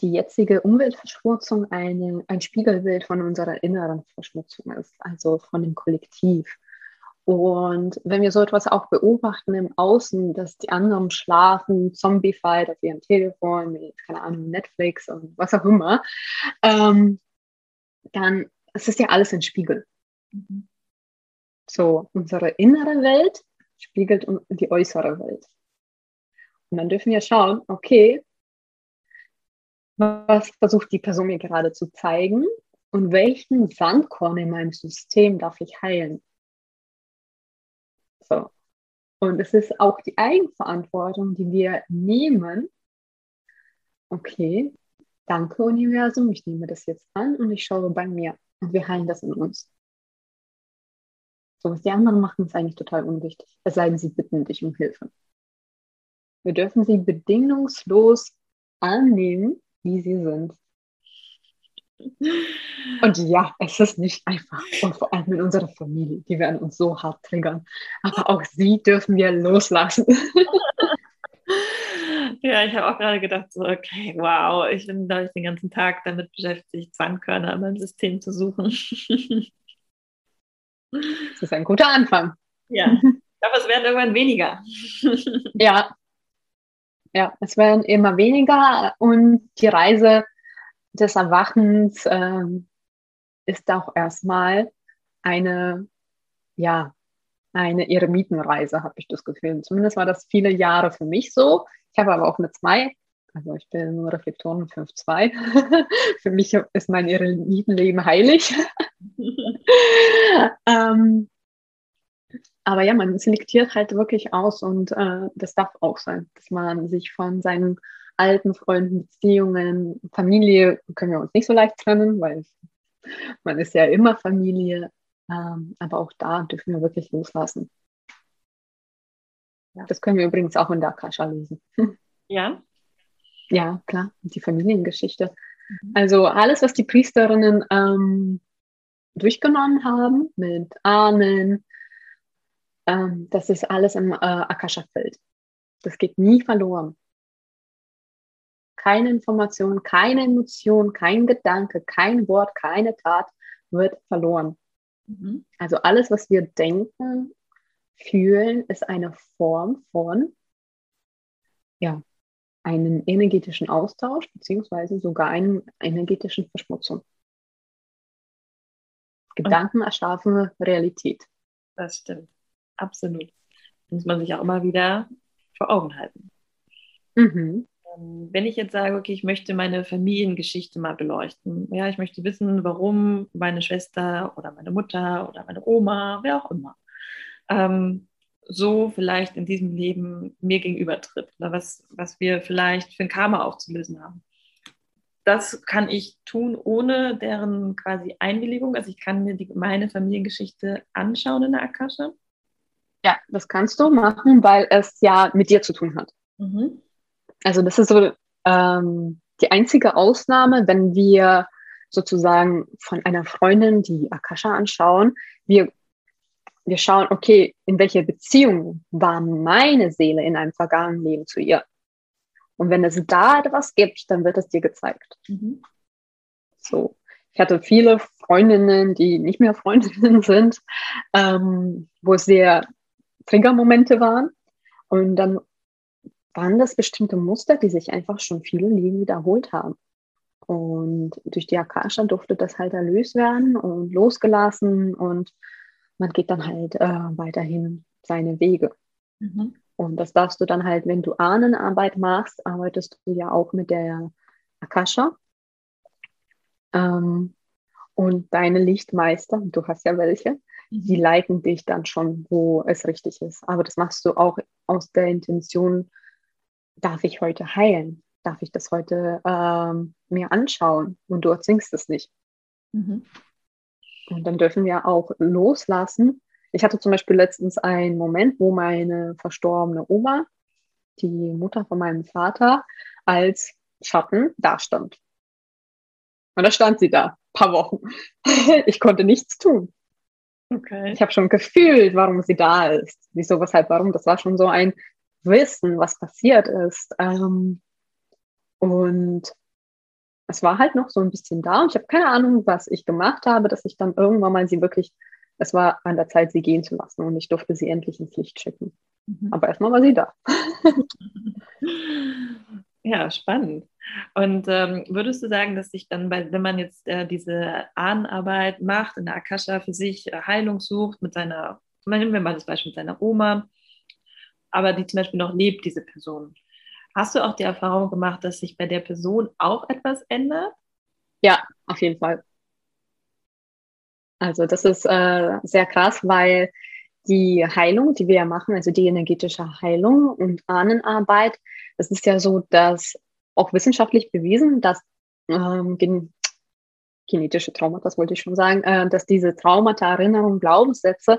die jetzige Umweltverschmutzung eine, ein Spiegelbild von unserer inneren Verschmutzung ist, also von dem Kollektiv. Und wenn wir so etwas auch beobachten im Außen, dass die anderen schlafen, zombified auf ihrem Telefon, mit, keine Ahnung, Netflix und was auch immer, ähm, dann es ist ja alles ein Spiegel. Mhm. So, unsere innere Welt spiegelt die äußere Welt. Und dann dürfen wir schauen, okay, was versucht die Person mir gerade zu zeigen und welchen Sandkorn in meinem System darf ich heilen? So. Und es ist auch die Eigenverantwortung, die wir nehmen. Okay, danke Universum, ich nehme das jetzt an und ich schaue bei mir und wir heilen das in uns. So, was die anderen machen, ist eigentlich total unwichtig. Es sei denn, sie bitten dich um Hilfe. Wir dürfen sie bedingungslos annehmen, wie sie sind. Und ja, es ist nicht einfach. Und vor allem in unserer Familie, die werden uns so hart triggern. Aber auch sie dürfen wir loslassen. Ja, ich habe auch gerade gedacht, so, okay, wow, ich bin, glaube ich, den ganzen Tag damit beschäftigt, Sandkörner in meinem System zu suchen. Das ist ein guter Anfang. Ja, ich glaube, es werden irgendwann weniger. Ja, ja, es werden immer weniger und die Reise des Erwachens äh, ist auch erstmal eine, ja, eine Eremitenreise, habe ich das Gefühl. Zumindest war das viele Jahre für mich so. Ich habe aber auch eine 2. Also ich bin nur Reflektoren 5-2. für mich ist mein Eremitenleben heilig. ähm, aber ja, man selektiert halt wirklich aus und äh, das darf auch sein, dass man sich von seinen alten Freunden, Beziehungen, Familie können wir uns nicht so leicht trennen, weil man ist ja immer Familie. Ähm, aber auch da dürfen wir wirklich loslassen. Ja. Das können wir übrigens auch in der Akasha lesen. Ja? Ja, klar, die Familiengeschichte. Mhm. Also alles, was die Priesterinnen ähm, durchgenommen haben mit Ahnen, ähm, das ist alles im äh, Akasha-Feld. Das geht nie verloren. Keine Information, keine Emotion, kein Gedanke, kein Wort, keine Tat wird verloren. Mhm. Also alles, was wir denken, fühlen, ist eine Form von ja, einem energetischen Austausch beziehungsweise sogar einer energetischen Verschmutzung. Gedanken erschaffen Realität. Das stimmt absolut. Muss man sich auch immer wieder vor Augen halten. Mhm. Ähm, wenn ich jetzt sage, okay, ich möchte meine Familiengeschichte mal beleuchten, ja, ich möchte wissen, warum meine Schwester oder meine Mutter oder meine Oma, wer auch immer, ähm, so vielleicht in diesem Leben mir gegenübertritt oder was, was wir vielleicht für ein Karma aufzulösen haben. Das kann ich tun ohne deren quasi Einwilligung. Also ich kann mir die, meine Familiengeschichte anschauen in der Akasha. Ja, das kannst du machen, weil es ja mit dir zu tun hat. Mhm. Also das ist so ähm, die einzige Ausnahme, wenn wir sozusagen von einer Freundin die Akasha anschauen. Wir, wir schauen, okay, in welcher Beziehung war meine Seele in einem vergangenen Leben zu ihr? Und wenn es da etwas gibt, dann wird es dir gezeigt. Mhm. So. Ich hatte viele Freundinnen, die nicht mehr Freundinnen sind, ähm, wo es sehr Triggermomente waren. Und dann waren das bestimmte Muster, die sich einfach schon viele Leben wiederholt haben. Und durch die Akasha durfte das halt erlöst werden und losgelassen und man geht dann halt äh, weiterhin seine Wege. Mhm. Und das darfst du dann halt, wenn du Ahnenarbeit machst, arbeitest du ja auch mit der Akasha. Ähm, und deine Lichtmeister, du hast ja welche, die leiten dich dann schon, wo es richtig ist. Aber das machst du auch aus der Intention, darf ich heute heilen? Darf ich das heute ähm, mir anschauen? Und du erzwingst es nicht. Mhm. Und dann dürfen wir auch loslassen. Ich hatte zum Beispiel letztens einen Moment, wo meine verstorbene Oma, die Mutter von meinem Vater, als Schatten dastand. Und da stand sie da, paar Wochen. ich konnte nichts tun. Okay. Ich habe schon gefühlt, warum sie da ist. Wieso, weshalb, warum. Das war schon so ein Wissen, was passiert ist. Ähm, und es war halt noch so ein bisschen da und ich habe keine Ahnung, was ich gemacht habe, dass ich dann irgendwann mal sie wirklich, es war an der Zeit, sie gehen zu lassen und ich durfte sie endlich ins Licht schicken. Mhm. Aber erstmal war sie da. ja, spannend. Und ähm, würdest du sagen, dass sich dann, bei, wenn man jetzt äh, diese Ahnenarbeit macht, in der Akasha für sich äh, Heilung sucht mit seiner, nehmen wir mal das Beispiel mit seiner Oma, aber die zum Beispiel noch lebt, diese Person. Hast du auch die Erfahrung gemacht, dass sich bei der Person auch etwas ändert? Ja, auf jeden Fall. Also das ist äh, sehr krass, weil die Heilung, die wir ja machen, also die energetische Heilung und Ahnenarbeit, das ist ja so, dass auch wissenschaftlich bewiesen, dass ähm, gen genetische Traumata, das wollte ich schon sagen, äh, dass diese Traumata, Erinnerungen, Glaubenssätze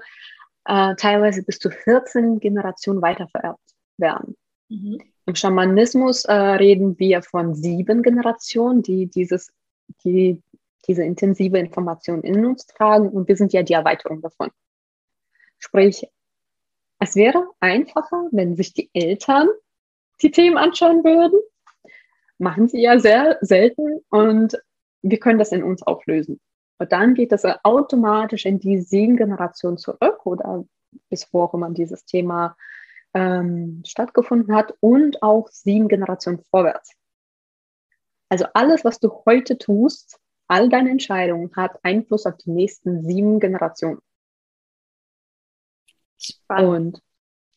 äh, teilweise bis zu 14 Generationen weitervererbt werden. Mhm. Im Schamanismus äh, reden wir von sieben Generationen, die dieses, die diese intensive Information in uns tragen und wir sind ja die Erweiterung davon. Sprich, es wäre einfacher, wenn sich die Eltern die Themen anschauen würden. Machen sie ja sehr selten und wir können das in uns auflösen. Und dann geht das automatisch in die sieben Generation zurück oder bis wo auch immer dieses Thema ähm, stattgefunden hat und auch sieben Generationen vorwärts. Also alles, was du heute tust, all deine Entscheidungen hat Einfluss auf die nächsten sieben Generationen. Spannend. Und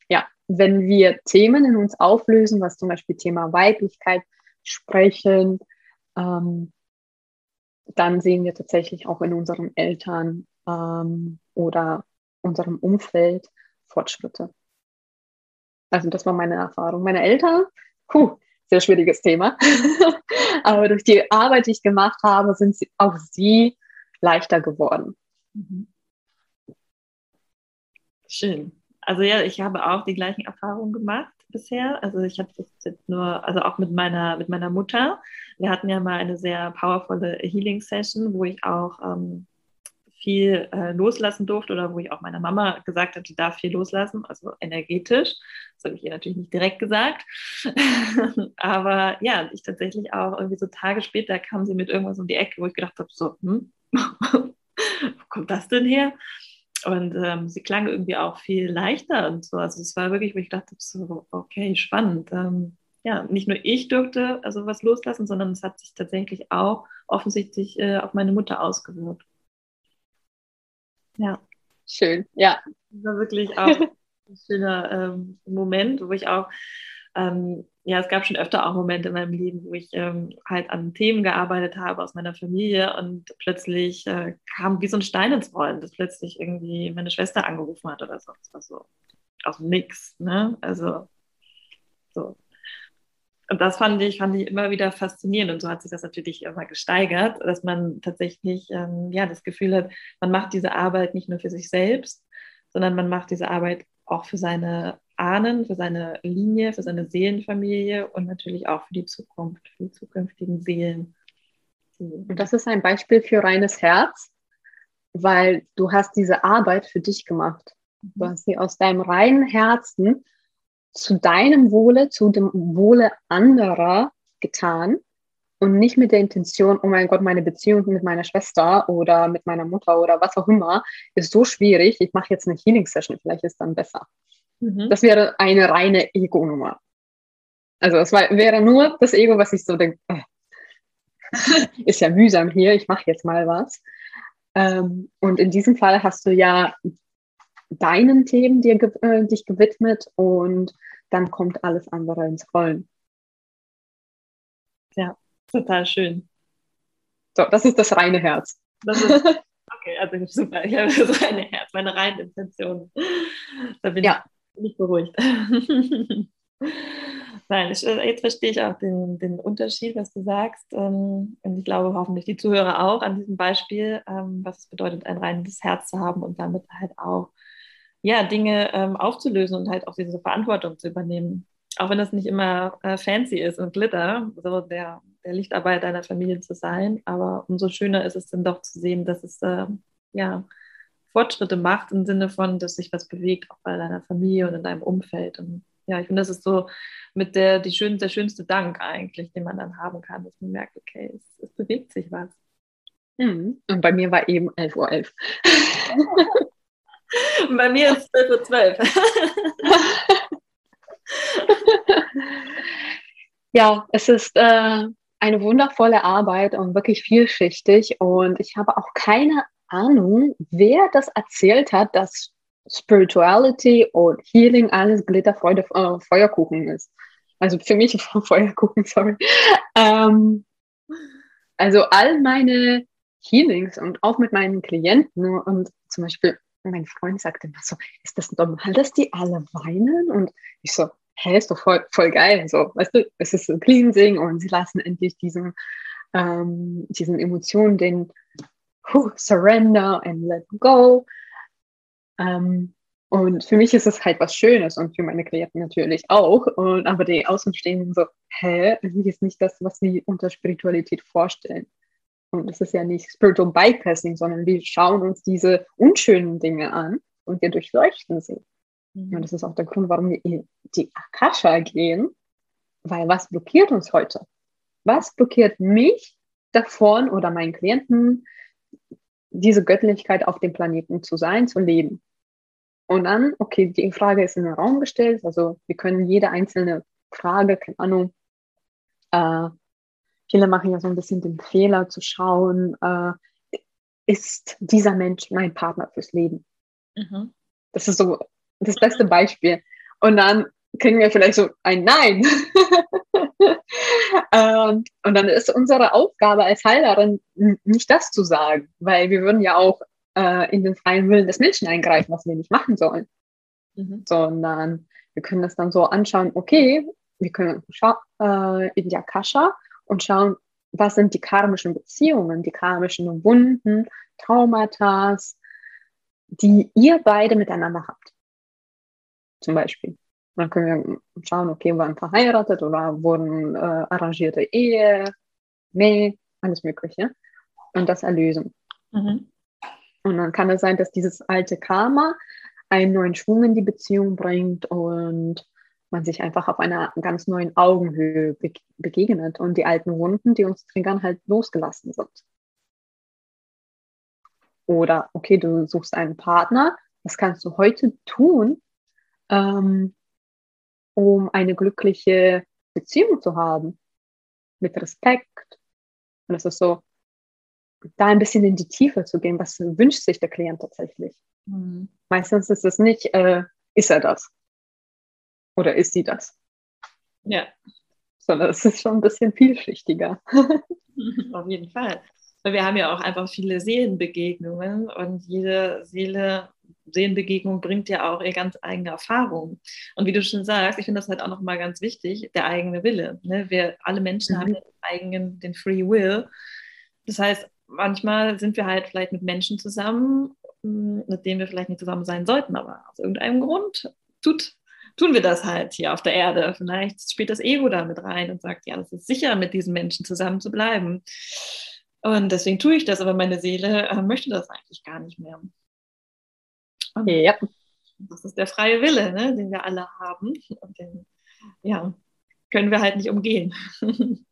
ja, wenn wir Themen in uns auflösen, was zum Beispiel Thema Weiblichkeit sprechen, ähm, dann sehen wir tatsächlich auch in unseren Eltern ähm, oder unserem Umfeld Fortschritte. Also das war meine Erfahrung. Meine Eltern, puh, sehr schwieriges Thema. Aber durch die Arbeit, die ich gemacht habe, sind sie, auch sie leichter geworden. Mhm. Schön. Also ja, ich habe auch die gleichen Erfahrungen gemacht bisher. Also ich habe das jetzt nur, also auch mit meiner, mit meiner Mutter. Wir hatten ja mal eine sehr powervolle Healing Session, wo ich auch ähm, viel äh, loslassen durfte oder wo ich auch meiner Mama gesagt habe, sie darf viel loslassen, also energetisch. Das habe ich ihr natürlich nicht direkt gesagt. Aber ja, ich tatsächlich auch irgendwie so Tage später kam sie mit irgendwas um die Ecke, wo ich gedacht habe, so, hm, wo kommt das denn her? Und ähm, sie klang irgendwie auch viel leichter und so. Also es war wirklich, wo ich dachte, so, okay, spannend. Ähm, ja, nicht nur ich durfte also was loslassen, sondern es hat sich tatsächlich auch offensichtlich äh, auf meine Mutter ausgewirkt. Ja. Schön, ja. Das war wirklich auch ein schöner ähm, Moment, wo ich auch ähm, ja, es gab schon öfter auch Momente in meinem Leben, wo ich ähm, halt an Themen gearbeitet habe aus meiner Familie und plötzlich äh, kam wie so ein Stein ins Rollen, dass plötzlich irgendwie meine Schwester angerufen hat oder so. Das war so aus nix, ne? Also so. Und das fand ich, fand ich immer wieder faszinierend. Und so hat sich das natürlich immer gesteigert, dass man tatsächlich ähm, ja, das Gefühl hat, man macht diese Arbeit nicht nur für sich selbst, sondern man macht diese Arbeit auch für seine Ahnen, für seine Linie, für seine Seelenfamilie und natürlich auch für die Zukunft, für die zukünftigen Seelen. Und das ist ein Beispiel für reines Herz, weil du hast diese Arbeit für dich gemacht. Du hast sie aus deinem reinen Herzen zu deinem Wohle, zu dem Wohle anderer getan und nicht mit der Intention, oh mein Gott, meine Beziehung mit meiner Schwester oder mit meiner Mutter oder was auch immer ist so schwierig, ich mache jetzt eine Healing-Session, vielleicht ist dann besser. Mhm. Das wäre eine reine Ego-Nummer. Also es wäre nur das Ego, was ich so denke, äh, ist ja mühsam hier, ich mache jetzt mal was. Ähm, und in diesem Fall hast du ja deinen Themen dir, äh, dich gewidmet und dann kommt alles andere ins Rollen. Ja, total schön. So, das ist das reine Herz. Das ist, okay, also super. Ich habe das reine Herz, meine reine Intention. Da bin ja nicht beruhigt. Nein, ich, äh, jetzt verstehe ich auch den, den Unterschied, was du sagst. Ähm, und ich glaube hoffentlich die Zuhörer auch an diesem Beispiel, ähm, was es bedeutet, ein reines Herz zu haben und damit halt auch ja, Dinge ähm, aufzulösen und halt auch diese Verantwortung zu übernehmen. Auch wenn das nicht immer äh, fancy ist und Glitter, so der, der Lichtarbeit deiner Familie zu sein. Aber umso schöner ist es dann doch zu sehen, dass es äh, ja Fortschritte macht im Sinne von, dass sich was bewegt, auch bei deiner Familie und in deinem Umfeld. Und ja, ich finde, das ist so mit der, die schön, der schönste Dank eigentlich, den man dann haben kann, dass man merkt, okay, es, es bewegt sich was. Mhm. Und bei mir war eben 11.11 Uhr. 11. bei mir ist 12.12 Uhr. 12. ja, es ist äh, eine wundervolle Arbeit und wirklich vielschichtig. Und ich habe auch keine Ahnung, wer das erzählt hat, dass Spirituality und Healing alles Glitter, Freude, äh, Feuerkuchen ist. Also für mich Feuerkuchen, sorry. Ähm, also all meine Healings und auch mit meinen Klienten und zum Beispiel mein Freund sagte immer so, ist das normal, dass die alle weinen? Und ich so, hä, ist doch voll, voll geil. So, weißt du, es ist ein Cleansing und sie lassen endlich diesen, ähm, diesen Emotionen den huh, Surrender and let go. Ähm, und für mich ist es halt was Schönes und für meine Klienten natürlich auch. Und, aber die Außenstehenden so, hä, irgendwie ist nicht das, was sie unter Spiritualität vorstellen. Und es ist ja nicht Spiritual Bypassing, sondern wir schauen uns diese unschönen Dinge an und wir durchleuchten sie. Mhm. Und das ist auch der Grund, warum wir in die Akasha gehen, weil was blockiert uns heute? Was blockiert mich davon oder meinen Klienten, diese Göttlichkeit auf dem Planeten zu sein, zu leben? Und dann, okay, die Frage ist in den Raum gestellt, also wir können jede einzelne Frage, keine Ahnung, äh, viele machen ja so ein bisschen den Fehler zu schauen, äh, ist dieser Mensch mein Partner fürs Leben? Mhm. Das ist so das beste Beispiel. Und dann kriegen wir vielleicht so ein Nein. ähm, und dann ist unsere Aufgabe als Heilerin nicht das zu sagen, weil wir würden ja auch äh, in den freien Willen des Menschen eingreifen, was wir nicht machen sollen. Mhm. Sondern wir können das dann so anschauen, okay, wir können äh, in die Akasha und schauen, was sind die karmischen Beziehungen, die karmischen Wunden, Traumata, die ihr beide miteinander habt. Zum Beispiel. Und dann können wir schauen, okay, waren verheiratet oder wurden äh, arrangierte Ehe, nee, alles Mögliche. Und das erlösen. Mhm. Und dann kann es sein, dass dieses alte Karma einen neuen Schwung in die Beziehung bringt und man sich einfach auf einer ganz neuen Augenhöhe be begegnet und die alten Wunden, die uns triggern, halt losgelassen sind. Oder, okay, du suchst einen Partner, was kannst du heute tun, ähm, um eine glückliche Beziehung zu haben? Mit Respekt. Und das ist so, da ein bisschen in die Tiefe zu gehen, was wünscht sich der Klient tatsächlich. Mhm. Meistens ist es nicht, äh, ist er das? Oder ist sie das? Ja. Sondern es ist schon ein bisschen vielschichtiger. Auf jeden Fall. Weil wir haben ja auch einfach viele Seelenbegegnungen und jede Seele, Seelenbegegnung bringt ja auch ihre ganz eigene Erfahrung. Und wie du schon sagst, ich finde das halt auch nochmal ganz wichtig, der eigene Wille. Ne? Wir alle Menschen mhm. haben den eigenen, den Free Will. Das heißt, manchmal sind wir halt vielleicht mit Menschen zusammen, hm, mit denen wir vielleicht nicht zusammen sein sollten, aber aus irgendeinem Grund tut, tun wir das halt hier auf der Erde. Vielleicht spielt das Ego da mit rein und sagt, ja, das ist sicher, mit diesen Menschen zusammen zu bleiben. Und deswegen tue ich das, aber meine Seele äh, möchte das eigentlich gar nicht mehr. Und ja. Das ist der freie Wille, ne, den wir alle haben. Und den, ja, können wir halt nicht umgehen.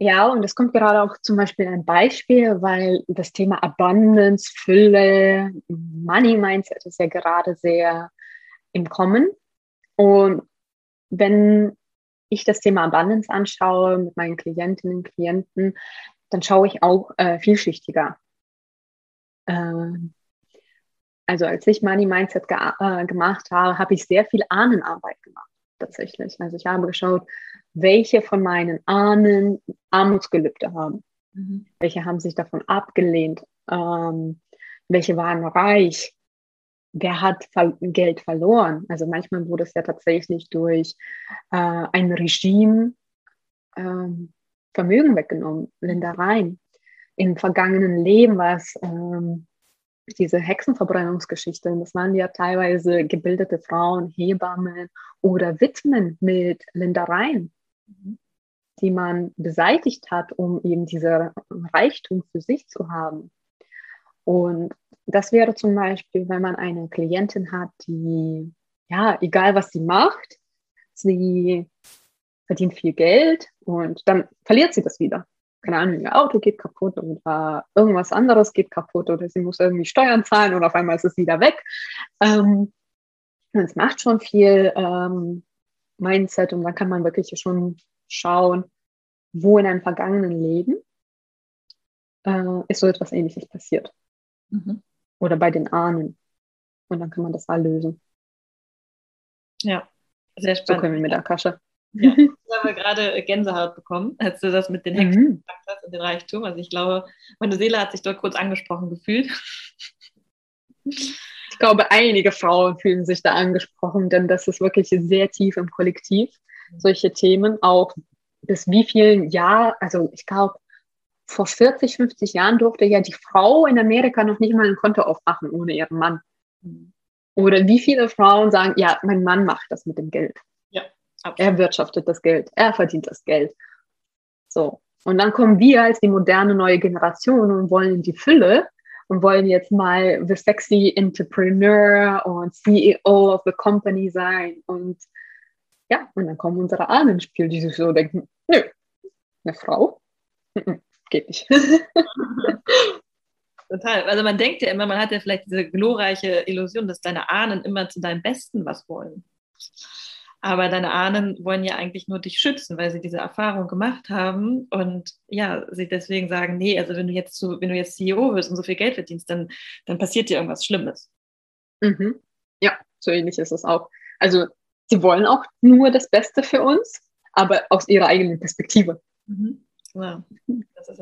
Ja, und es kommt gerade auch zum Beispiel ein Beispiel, weil das Thema Abundance, Fülle, Money Mindset ist ja gerade sehr im Kommen. Und wenn ich das Thema Abundance anschaue mit meinen Klientinnen und Klienten, dann schaue ich auch äh, vielschichtiger. Ähm, also als ich Money Mindset ge äh, gemacht habe, habe ich sehr viel Ahnenarbeit gemacht tatsächlich. Also ich habe geschaut, welche von meinen Ahnen Armutsgelübde haben. Mhm. Welche haben sich davon abgelehnt? Ähm, welche waren reich? Wer hat Geld verloren? Also manchmal wurde es ja tatsächlich durch äh, ein Regime ähm, Vermögen weggenommen, Ländereien. Im vergangenen Leben war es ähm, diese Hexenverbrennungsgeschichte. Das waren ja teilweise gebildete Frauen, Hebammen oder Witwen mit Ländereien die man beseitigt hat, um eben dieser Reichtum für sich zu haben. Und das wäre zum Beispiel, wenn man eine Klientin hat, die ja, egal was sie macht, sie verdient viel Geld und dann verliert sie das wieder. Keine Ahnung, ihr Auto geht kaputt oder irgendwas anderes geht kaputt oder sie muss irgendwie Steuern zahlen und auf einmal ist es wieder weg. Ähm, es macht schon viel ähm, Mindset und dann kann man wirklich schon schauen, wo in einem vergangenen Leben äh, ist so etwas Ähnliches passiert. Mhm. Oder bei den Ahnen. Und dann kann man das mal lösen. Ja, sehr spannend. So können wir mit der Kasche. Ja, ich habe gerade Gänsehaut bekommen, als du das mit den Hexen mhm. gesagt hast und den Reichtum. Also ich glaube, meine Seele hat sich dort kurz angesprochen gefühlt. Ich glaube, einige Frauen fühlen sich da angesprochen, denn das ist wirklich sehr tief im Kollektiv. Solche Themen, auch bis wie vielen Jahren, also ich glaube, vor 40, 50 Jahren durfte ja die Frau in Amerika noch nicht mal ein Konto aufmachen ohne ihren Mann. Mhm. Oder wie viele Frauen sagen, ja, mein Mann macht das mit dem Geld. Ja, absolut. Er wirtschaftet das Geld, er verdient das Geld. So. Und dann kommen wir als die moderne neue Generation und wollen die Fülle und wollen jetzt mal the sexy entrepreneur und CEO of the company sein. Und ja, und dann kommen unsere Ahnen ins Spiel, die sich so denken, nö, eine Frau? Geht nicht. Total. Also man denkt ja immer, man hat ja vielleicht diese glorreiche Illusion, dass deine Ahnen immer zu deinem Besten was wollen. Aber deine Ahnen wollen ja eigentlich nur dich schützen, weil sie diese Erfahrung gemacht haben und ja, sie deswegen sagen, nee, also wenn du jetzt so, wenn du jetzt CEO wirst und so viel Geld verdienst, dann, dann passiert dir irgendwas Schlimmes. Mhm. Ja, so ähnlich ist es auch. Also sie wollen auch nur das Beste für uns, aber aus ihrer eigenen Perspektive. Mhm. Ja,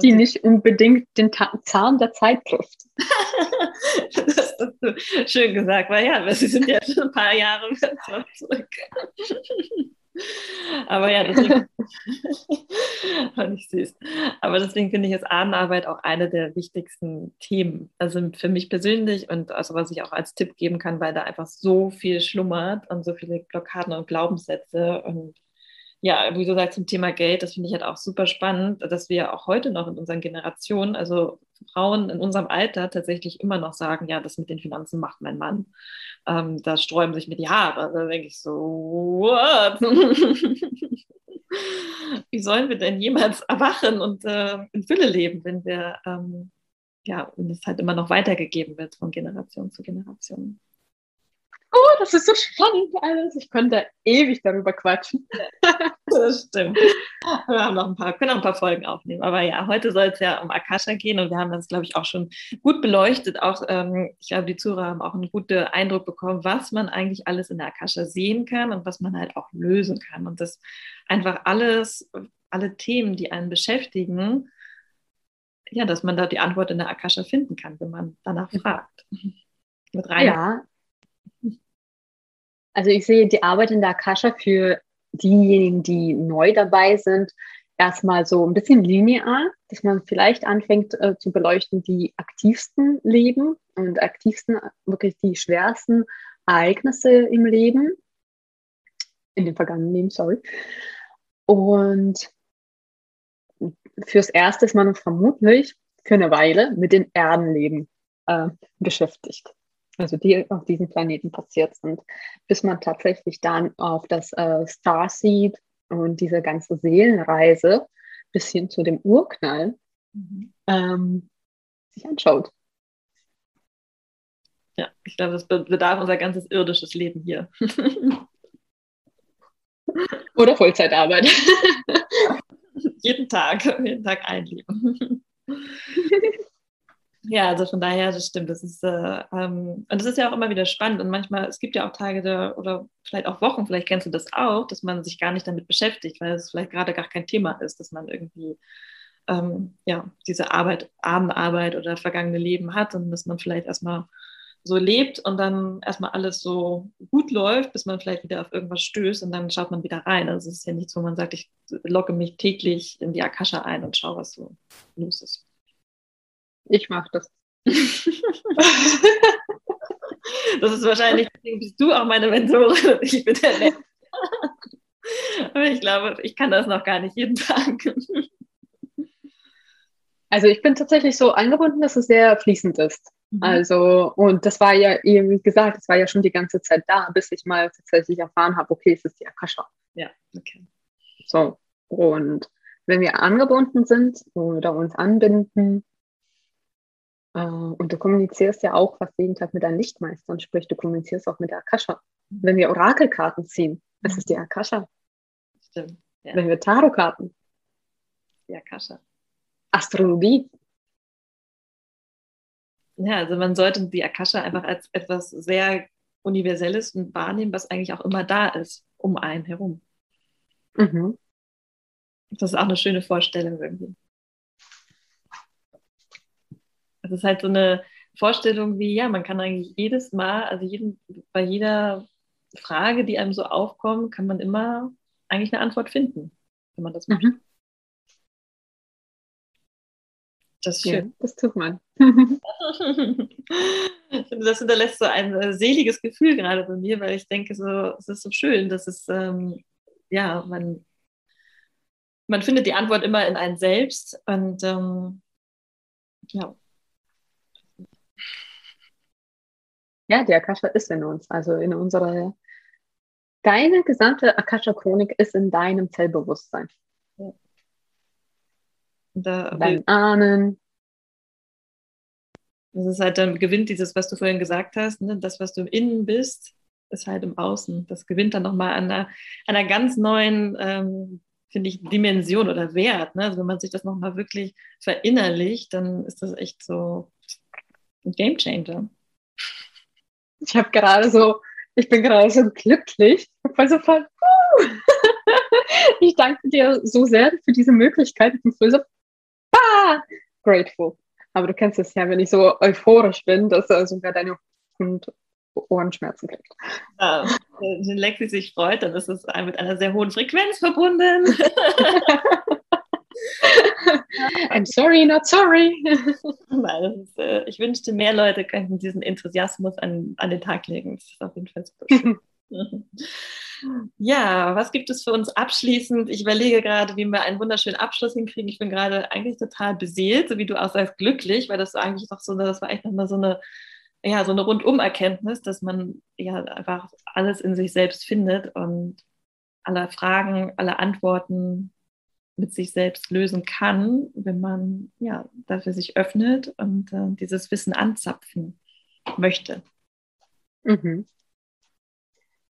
die nicht unbedingt den Zahn der Zeit trifft. das hast du schön gesagt, weil ja, wir sind ja schon ein paar Jahre zurück. Aber ja, deswegen fand ich süß. Aber deswegen finde ich jetzt Ahnenarbeit auch eine der wichtigsten Themen. Also für mich persönlich und also was ich auch als Tipp geben kann, weil da einfach so viel schlummert und so viele Blockaden und Glaubenssätze und ja, wie du sagst, zum Thema Geld, das finde ich halt auch super spannend, dass wir auch heute noch in unseren Generationen, also Frauen in unserem Alter tatsächlich immer noch sagen, ja, das mit den Finanzen macht mein Mann. Ähm, da sträuben sich mir die Haare. Da denke ich so, what? wie sollen wir denn jemals erwachen und äh, in Fülle leben, wenn wir, ähm, ja, wenn es halt immer noch weitergegeben wird von Generation zu Generation oh, das ist so spannend alles. Ich könnte ewig darüber quatschen. das stimmt. Wir haben noch ein paar, können noch ein paar Folgen aufnehmen. Aber ja, heute soll es ja um Akasha gehen und wir haben das, glaube ich, auch schon gut beleuchtet. Auch, ähm, ich glaube, die Zuhörer haben auch einen guten Eindruck bekommen, was man eigentlich alles in der Akasha sehen kann und was man halt auch lösen kann. Und das einfach alles, alle Themen, die einen beschäftigen, ja, dass man da die Antwort in der Akasha finden kann, wenn man danach fragt. Mit rein. Ja, also ich sehe die Arbeit in der Akasha für diejenigen, die neu dabei sind, erstmal so ein bisschen linear, dass man vielleicht anfängt äh, zu beleuchten, die aktivsten Leben und aktivsten, wirklich die schwersten Ereignisse im Leben, in dem vergangenen Leben, sorry. Und fürs Erste ist man vermutlich für eine Weile mit den Erdenleben äh, beschäftigt also die auf diesem Planeten passiert sind, bis man tatsächlich dann auf das äh, Starseed und diese ganze Seelenreise bis hin zu dem Urknall mhm. ähm, sich anschaut. Ja, ich glaube, das bedarf unser ganzes irdisches Leben hier. Oder Vollzeitarbeit. jeden Tag, jeden Tag ein Leben. Ja, also von daher, das stimmt. Das ist, äh, ähm, und das ist ja auch immer wieder spannend. Und manchmal, es gibt ja auch Tage da, oder vielleicht auch Wochen, vielleicht kennst du das auch, dass man sich gar nicht damit beschäftigt, weil es vielleicht gerade gar kein Thema ist, dass man irgendwie ähm, ja, diese Arbeit, Abendarbeit oder vergangene Leben hat und dass man vielleicht erstmal so lebt und dann erstmal alles so gut läuft, bis man vielleicht wieder auf irgendwas stößt und dann schaut man wieder rein. Also es ist ja nichts, wo man sagt, ich logge mich täglich in die Akasha ein und schaue, was so los ist. Ich mache das. das ist wahrscheinlich, bist du auch meine Mentorin und ich bin der Mentor. Aber ich glaube, ich kann das noch gar nicht jeden Tag. Also ich bin tatsächlich so angebunden, dass es sehr fließend ist. Mhm. Also, und das war ja, wie gesagt, das war ja schon die ganze Zeit da, bis ich mal tatsächlich erfahren habe, okay, es ist die Akasha. Ja, okay. So, und wenn wir angebunden sind oder uns anbinden, und du kommunizierst ja auch fast jeden Tag mit deinen Lichtmeistern, sprich, du kommunizierst auch mit der Akasha. Wenn wir Orakelkarten ziehen, das ist die Akasha. Stimmt. Ja. Wenn wir Tarotkarten. Die Akasha. Astrologie. Ja, also man sollte die Akasha einfach als etwas sehr Universelles und wahrnehmen, was eigentlich auch immer da ist, um einen herum. Mhm. Das ist auch eine schöne Vorstellung irgendwie. Es ist halt so eine Vorstellung wie, ja, man kann eigentlich jedes Mal, also jeden, bei jeder Frage, die einem so aufkommt, kann man immer eigentlich eine Antwort finden, wenn man das macht. Mhm. Das ist schön. Ja, das tut man. das hinterlässt so ein äh, seliges Gefühl gerade bei mir, weil ich denke, so, es ist so schön, dass es, ähm, ja, man, man findet die Antwort immer in einem selbst und ähm, ja. Ja, die Akasha ist in uns, also in unserer, deine gesamte Akasha-Chronik ist in deinem Zellbewusstsein. Ja. Da, Dein Ahnen. Das ist halt, dann gewinnt dieses, was du vorhin gesagt hast, ne? das, was du im Innen bist, ist halt im Außen. Das gewinnt dann nochmal an einer, einer ganz neuen, ähm, finde ich, Dimension oder Wert. Ne? Also wenn man sich das nochmal wirklich verinnerlicht, dann ist das echt so ein Game Changer. Ich habe gerade so, ich bin gerade so glücklich, weil so voll, uh, ich danke dir so sehr für diese Möglichkeit. Ich bin so ah, grateful. Aber du kennst es ja, wenn ich so euphorisch bin, dass er sogar deine Hund Ohrenschmerzen kriegt. Ja, wenn Lexi sich freut, dann ist es mit einer sehr hohen Frequenz verbunden. I'm sorry, not sorry. Ist, äh, ich wünschte, mehr Leute könnten diesen Enthusiasmus an, an den Tag legen. Das ist auf jeden Fall super schön. Ja, was gibt es für uns abschließend? Ich überlege gerade, wie wir einen wunderschönen Abschluss hinkriegen. Ich bin gerade eigentlich total beseelt, so wie du auch sagst, glücklich, weil das eigentlich noch so, das war echt nochmal so eine, ja, so eine Rundumerkenntnis, dass man ja einfach alles in sich selbst findet und alle Fragen, alle Antworten mit sich selbst lösen kann, wenn man ja dafür sich öffnet und äh, dieses Wissen anzapfen möchte. Mhm.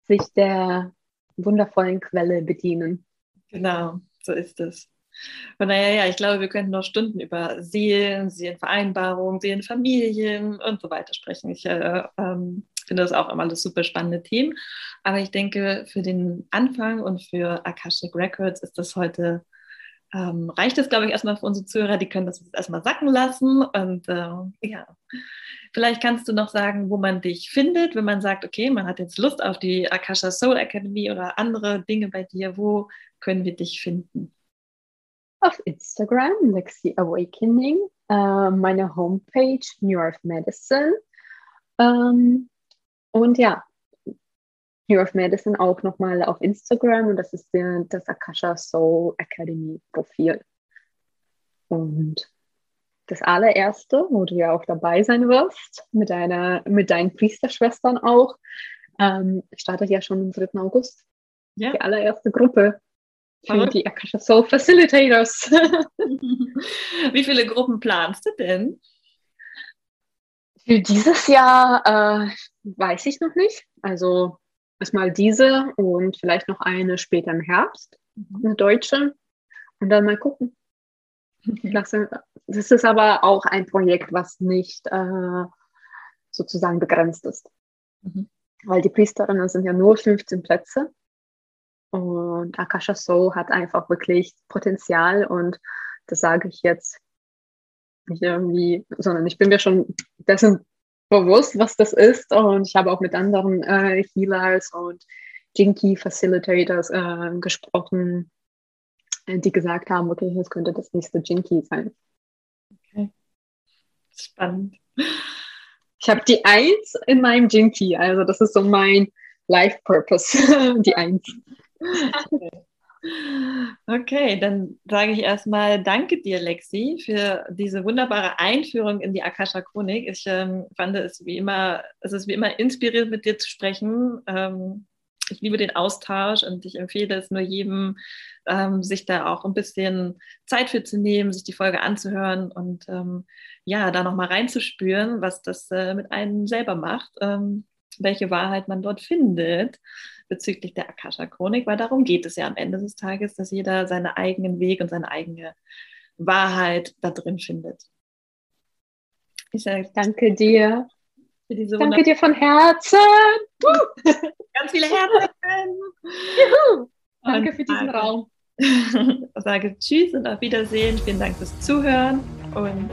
Sich der wundervollen Quelle bedienen. Genau, so ist es. Von daher, ja, ich glaube, wir könnten noch Stunden über Seelen, Seelenvereinbarungen, Seelenfamilien und so weiter sprechen. Ich äh, ähm, finde das auch immer alles super spannende Themen. Aber ich denke, für den Anfang und für Akashic Records ist das heute ähm, reicht es, glaube ich, erstmal für unsere Zuhörer. Die können das erstmal sacken lassen. Und äh, ja, vielleicht kannst du noch sagen, wo man dich findet, wenn man sagt, okay, man hat jetzt Lust auf die Akasha Soul Academy oder andere Dinge bei dir. Wo können wir dich finden? Auf Instagram, Lexi Awakening, äh, meine Homepage, New Earth Medicine. Ähm, und ja, New of Medicine auch nochmal auf Instagram und das ist der, das Akasha Soul Academy Profil. Und das allererste, wo du ja auch dabei sein wirst, mit, deiner, mit deinen Priesterschwestern auch, ähm, startet ja schon am 3. August. Ja. Die allererste Gruppe für Verrückt. die Akasha Soul Facilitators. Wie viele Gruppen planst du denn? Für dieses Jahr äh, weiß ich noch nicht. Also erstmal diese und vielleicht noch eine später im Herbst, mhm. eine deutsche. Und dann mal gucken. Das, ist aber auch ein Projekt, was nicht äh, sozusagen begrenzt ist. Mhm. Weil die Priesterinnen sind ja nur 15 Plätze. Und Akasha So hat einfach wirklich Potenzial und das sage ich jetzt nicht irgendwie, sondern ich bin mir schon dessen bewusst, was das ist. Und ich habe auch mit anderen äh, Healers und Jinky Facilitators äh, gesprochen, die gesagt haben, okay, das könnte das nächste Jinky sein. Okay. Spannend. Ich habe die Eins in meinem Jinky, also das ist so mein Life Purpose, die Eins. Okay. Okay, dann sage ich erstmal Danke dir, Lexi, für diese wunderbare Einführung in die Akasha Chronik. Ich ähm, fand es wie immer, es ist wie immer inspirierend, mit dir zu sprechen. Ähm, ich liebe den Austausch und ich empfehle es nur jedem, ähm, sich da auch ein bisschen Zeit für zu nehmen, sich die Folge anzuhören und ähm, ja, da nochmal reinzuspüren, was das äh, mit einem selber macht, ähm, welche Wahrheit man dort findet bezüglich der Akasha-Chronik, weil darum geht es ja am Ende des Tages, dass jeder seinen eigenen Weg und seine eigene Wahrheit da drin findet. Ich sage, danke dir. danke dir von Herzen. Ganz viele Herzen. Juhu. Danke für diesen Raum. Ich sage Tschüss und auf Wiedersehen. Vielen Dank fürs Zuhören und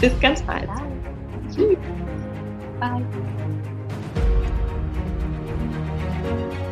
bis ganz bald. Tschüss. Bye.